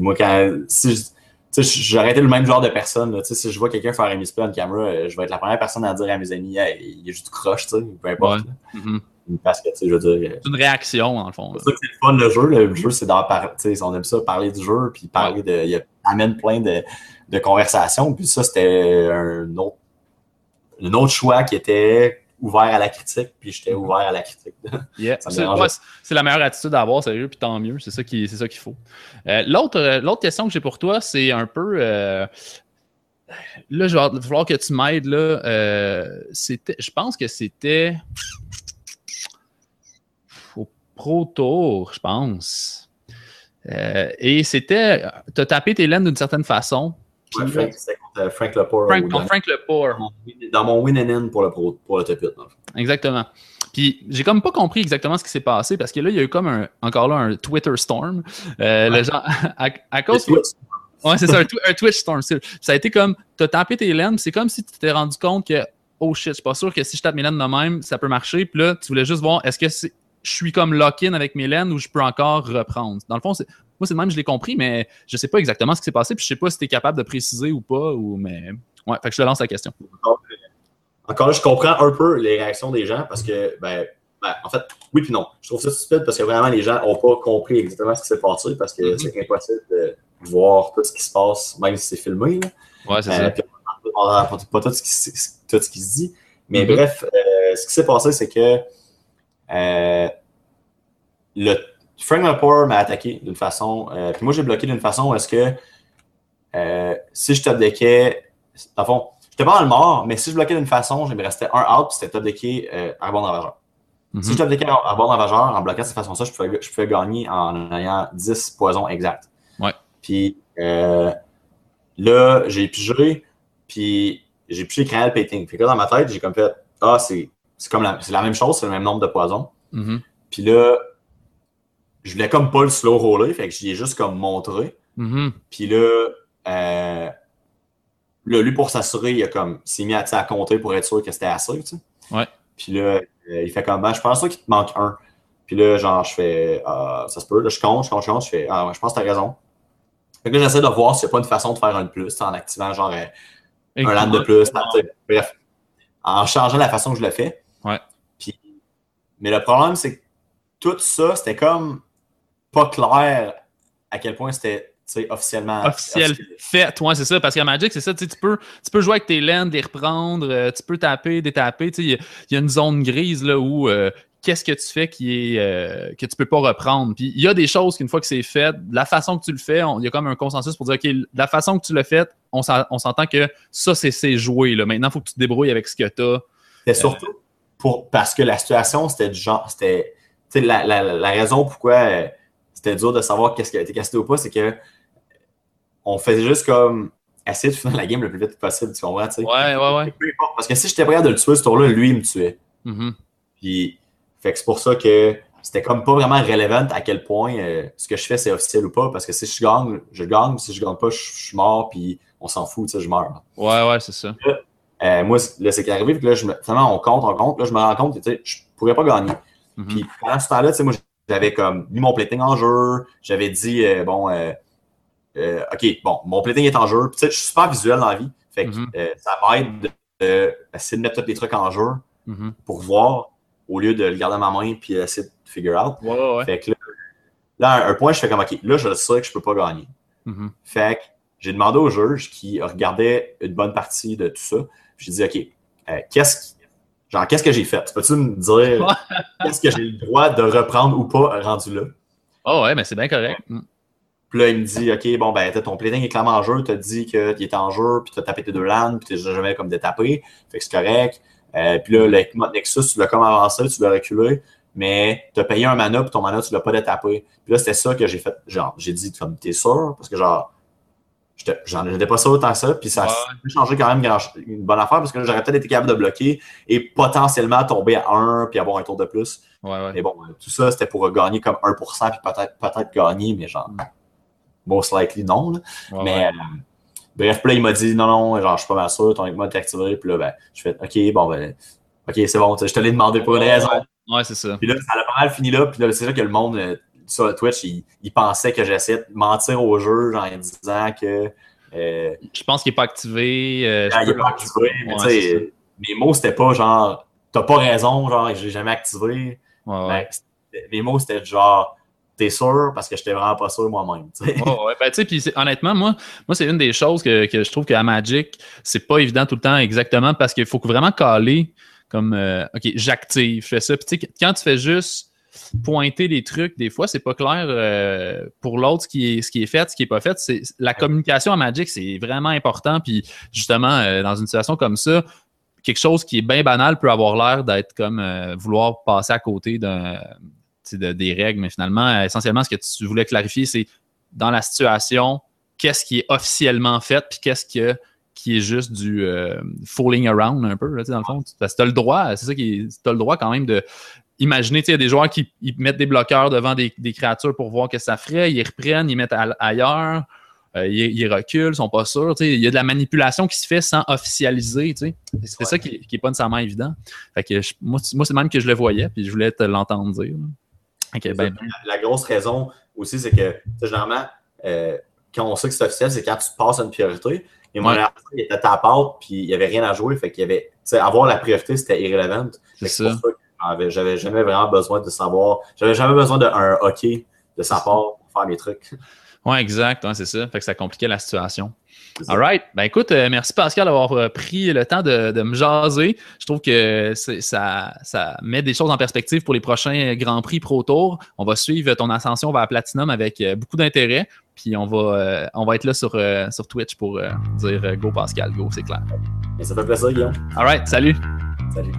moi, quand. Si j'aurais été le même genre de personne. Là. Si je vois quelqu'un faire un misplay en caméra, euh, je vais être la première personne à dire à mes amis, hey, il est juste croche, peu importe. Mm-hmm. Parce que, je veux dire. C'est une réaction, dans le fond. C'est ça que c'est le fun, le jeu. Le jeu, c'est d'en parler. On aime ça, parler du jeu, puis parler de. Il amène plein de, de conversations. Puis ça, c'était un autre, un autre choix qui était ouvert à la critique, puis j'étais mhm. ouvert à la critique. c'est la meilleure attitude à avoir, sérieux, puis tant mieux, c'est ça qu'il faut. Euh, euh, l'autre question que j'ai pour toi, c'est un peu. Euh, là, il va falloir que tu m'aides. là. je pense que c'était au Pro Tour, je pense. et c'était. Tu as tapé tes laines d'une certaine façon. Frank Lepore. Frank, Frank Lepore. Dans mon win and in pour le, pro, pour le top 8. Exactement. Puis j'ai comme pas compris exactement ce qui s'est passé parce que là, il y a eu comme un, encore là un Twitter storm. Euh, le genre, à, cause. Ouais, c'est ça, un, Twitch storm. Ça a été comme, t'as tapé tes laines, c'est comme si tu t'es rendu compte que, oh shit, je suis pas sûr que si je tape mes laines de même, ça peut marcher. Puis là, tu voulais juste voir, est-ce que je suis comme lock-in avec mes laines ou je peux encore reprendre? Dans le fond, moi, c'est même, je l'ai compris, mais je sais pas exactement ce qui s'est passé, puis je sais pas si tu es capable de préciser ou pas, ou, mais ouais, fait que je te lance la question. Encore là, je comprends un peu les réactions des gens parce que, ben, ben en fait, oui puis non. Je trouve ça stupide parce que vraiment, les gens n'ont pas compris exactement ce qui s'est passé parce que mm-hmm. c'est impossible de voir tout ce qui se passe, même si c'est filmé. Là. Ouais, c'est euh, ça. on pas tout ce, qui, tout ce qui se dit. Mais mm-hmm. bref, euh, ce qui s'est passé, c'est que euh, le Frank Lepore m'a attaqué d'une façon. Euh, puis moi, j'ai bloqué d'une façon où est-ce que euh, si je top deckais, dans le fond, j'étais pas dans le mort, mais si je bloquais d'une façon, je me restais un out, puis c'était top decké euh, ravageur. Mm Si je top deckais arbor ravageur en bloquant de cette façon-là, je pouvais, je pouvais gagner en ayant 10 poisons exacts. Ouais. Puis euh, là, j'ai pigé, puis j'ai pigé Canal Painting. Puis là, dans ma tête, j'ai comme fait Ah, c'est comme la, la même chose, c'est le même nombre de poisons. Mm Puis là, je voulais comme pas le slow roller, fait que j'y ai juste comme montré. Mm-hmm. Puis là, euh, là, lui, pour s'assurer, il a comme s'est mis à, à, compter pour être sûr que c'était assez, tu sais. Ouais. Puis là, euh, il fait comme, ben, je pense qu'il te manque un. Puis là, genre, je fais, ah, ça se peut, là, je compte, je compte, je compte, je fais, ah, je pense que t'as raison. Fait que là, j'essaie de voir s'il n'y a pas une façon de faire un de plus, en activant, genre, euh, un land de plus. Bref, en changeant la façon que je le fais. Ouais. Puis, mais le problème, c'est que tout ça, c'était comme pas clair à quel point c'était officiellement. Officiel, fait, toi, c'est ça. Parce qu'à Magic, c'est ça. Tu peux, tu peux jouer avec tes laines, les reprendre, euh, tu peux taper, détaper. Il y, y, a une zone grise là où. Euh, qu'est-ce que tu fais qui est euh, que tu peux pas reprendre. Puis il y a des choses qu'une fois que c'est fait, la façon que tu le fais, il y a comme un consensus pour dire OK, la façon que tu le fais, on s'entend que ça, c'est joué. Là. Maintenant, il faut que tu te débrouilles avec ce que tu as. C'est surtout pour, parce que la situation, c'était du genre. C'était la, la, la, raison pourquoi c'était dur de savoir qu'est-ce qui a été cassé ou pas, c'est que on faisait juste comme essayer de finir la game le plus vite possible, tu comprends? Ouais, ouais, ouais. Parce que si j'étais prêt de le tuer ce tour-là, lui, il me tuait. Mm-hmm. Puis, fait que c'est pour ça que c'était comme pas vraiment relevant à quel point euh, ce que je fais c'est officiel ou pas. Parce que si je gagne, je gagne. Si je gagne pas, je, suis mort. Puis on s'en fout, tu sais, je meurs. Ouais, ouais, c'est ça. Euh, moi, là, c'est qui arrivé. Puis là, je me, finalement, on compte, on compte. Là, je me rends compte tu sais, je pourrais pas gagner. Mm-hmm. Puis pendant ce temps-là, tu sais, moi, j'avais comme mis mon plating en jeu. J'avais dit, euh, bon, euh, euh, OK, bon, mon plating est en jeu. Puis, je suis super visuel dans la vie. Fait que mm-hmm. ça m'aide d'essayer de, mettre tous les trucs en jeu mm-hmm. pour voir au lieu de le garder à ma main puis essayer de figure out. Ouais, Fait que là, là, un, point, je fais comme OK, là, je sais que je peux pas gagner. Mm-hmm. Fait que j'ai demandé au juge qui regardait une bonne partie de tout ça. J'ai dit OK, qu'est-ce Genre, qu'est-ce que j'ai fait? Peux-tu me dire qu'est-ce que j'ai le droit de reprendre ou pas rendu là? Oh ouais, mais c'est bien correct. Puis là, il me dit, OK, bon, ben, ton plating est clairement en jeu, tu as dit qu'il était en jeu, puis tu as tapé tes deux landes, puis tu jamais comme détapé, fait que c'est correct. Euh, puis là, le Nexus, tu l'as comme avancé, tu l'as reculé, mais tu as payé un mana, puis ton mana, tu l'as pas détapé. Puis là, c'était ça que j'ai fait. Genre, j'ai dit, comme, t'es sûr? Parce que, genre, j'en étais pas sûr autant ça, puis ça a changé quand même une bonne affaire parce que j'aurais peut-être été capable de bloquer et potentiellement tomber à 1 puis avoir un tour de plus. mais bon, tout ça, c'était pour gagner comme 1% puis peut-être peut-être gagner, mais genre, most likely non. mais euh, bref, puis là, il m'a dit non, non, genre, je suis pas mal sûr, ton mode est activé, puis là, ben, je fais OK, bon, ben, OK, c'est bon, je te l'ai demandé pour une raison. Ouais, c'est ça. Puis là, ça a pas mal fini là, puis là, c'est ça que le monde euh, sur Twitch, il, pensait que j'essayais de mentir au jeu, genre en disant que Euh, je pense qu'il n'est pas activé. Euh, ah, il n'est pas activé. Mais mes mots, c'était pas genre, t'as pas raison, genre, je l'ai jamais activé. mes mots, c'était genre, t'es sûr? Parce que j'étais vraiment pas sûr moi-même. ouais, ben, puis honnêtement, moi, moi c'est une des choses que, que je trouve qu'à Magic, c'est pas évident tout le temps exactement parce qu'il faut vraiment caler comme euh, OK, j'active, je fais ça. Puis quand tu fais juste pointer des trucs, des fois, c'est pas clair euh, pour l'autre ce, qui est, ce qui est fait, ce qui est pas fait. C'est, la communication à Magic, c'est vraiment important. Puis justement, euh, dans une situation comme ça, quelque chose qui est bien banal peut avoir l'air d'être comme vouloir passer à côté d'un des règles, mais finalement, essentiellement, ce que tu voulais clarifier, c'est dans la situation, qu'est-ce qui est officiellement fait, puis qu'est-ce qui est juste du euh, fooling around un peu, dans le fond. Tu as le droit, c'est ça qui tu as le droit quand même de imaginer, il y a des joueurs qui mettent des bloqueurs devant des, créatures pour voir que ça ferait, ils reprennent, ils mettent ailleurs, euh, ils, reculent, ils sont pas sûrs. Il y a de la manipulation qui se fait sans officialiser. C'est ça qui, qui est pas nécessairement évident. Fait que moi, moi c'est même que je le voyais, puis je voulais te l'entendre dire. Ben, la, grosse raison aussi, c'est que généralement, euh, quand on sait que c'est officiel, c'est quand tu passes à une priorité. Et mon il était à part, puis il n'y avait rien à jouer. Fait qu'il y avait, avoir la priorité, c'était irrelevant. C'est ça. J'avais jamais vraiment besoin de savoir. J'avais jamais besoin d'un hockey de sa part pour faire mes trucs. Oui, exact. c'est ça. Fait que ça compliquait la situation. All right. Ben écoute, euh, merci Pascal d'avoir euh, pris le temps de, me jaser. Je trouve que ça, ça met des choses en perspective pour les prochains Grands Prix Pro Tour. On va suivre ton ascension vers Platinum avec euh, beaucoup d'intérêt. Puis on va, on va être là sur, sur Twitch pour dire Go Pascal, go, c'est clair. Et ça fait plaisir, Guillaume. All right. Salut. Salut.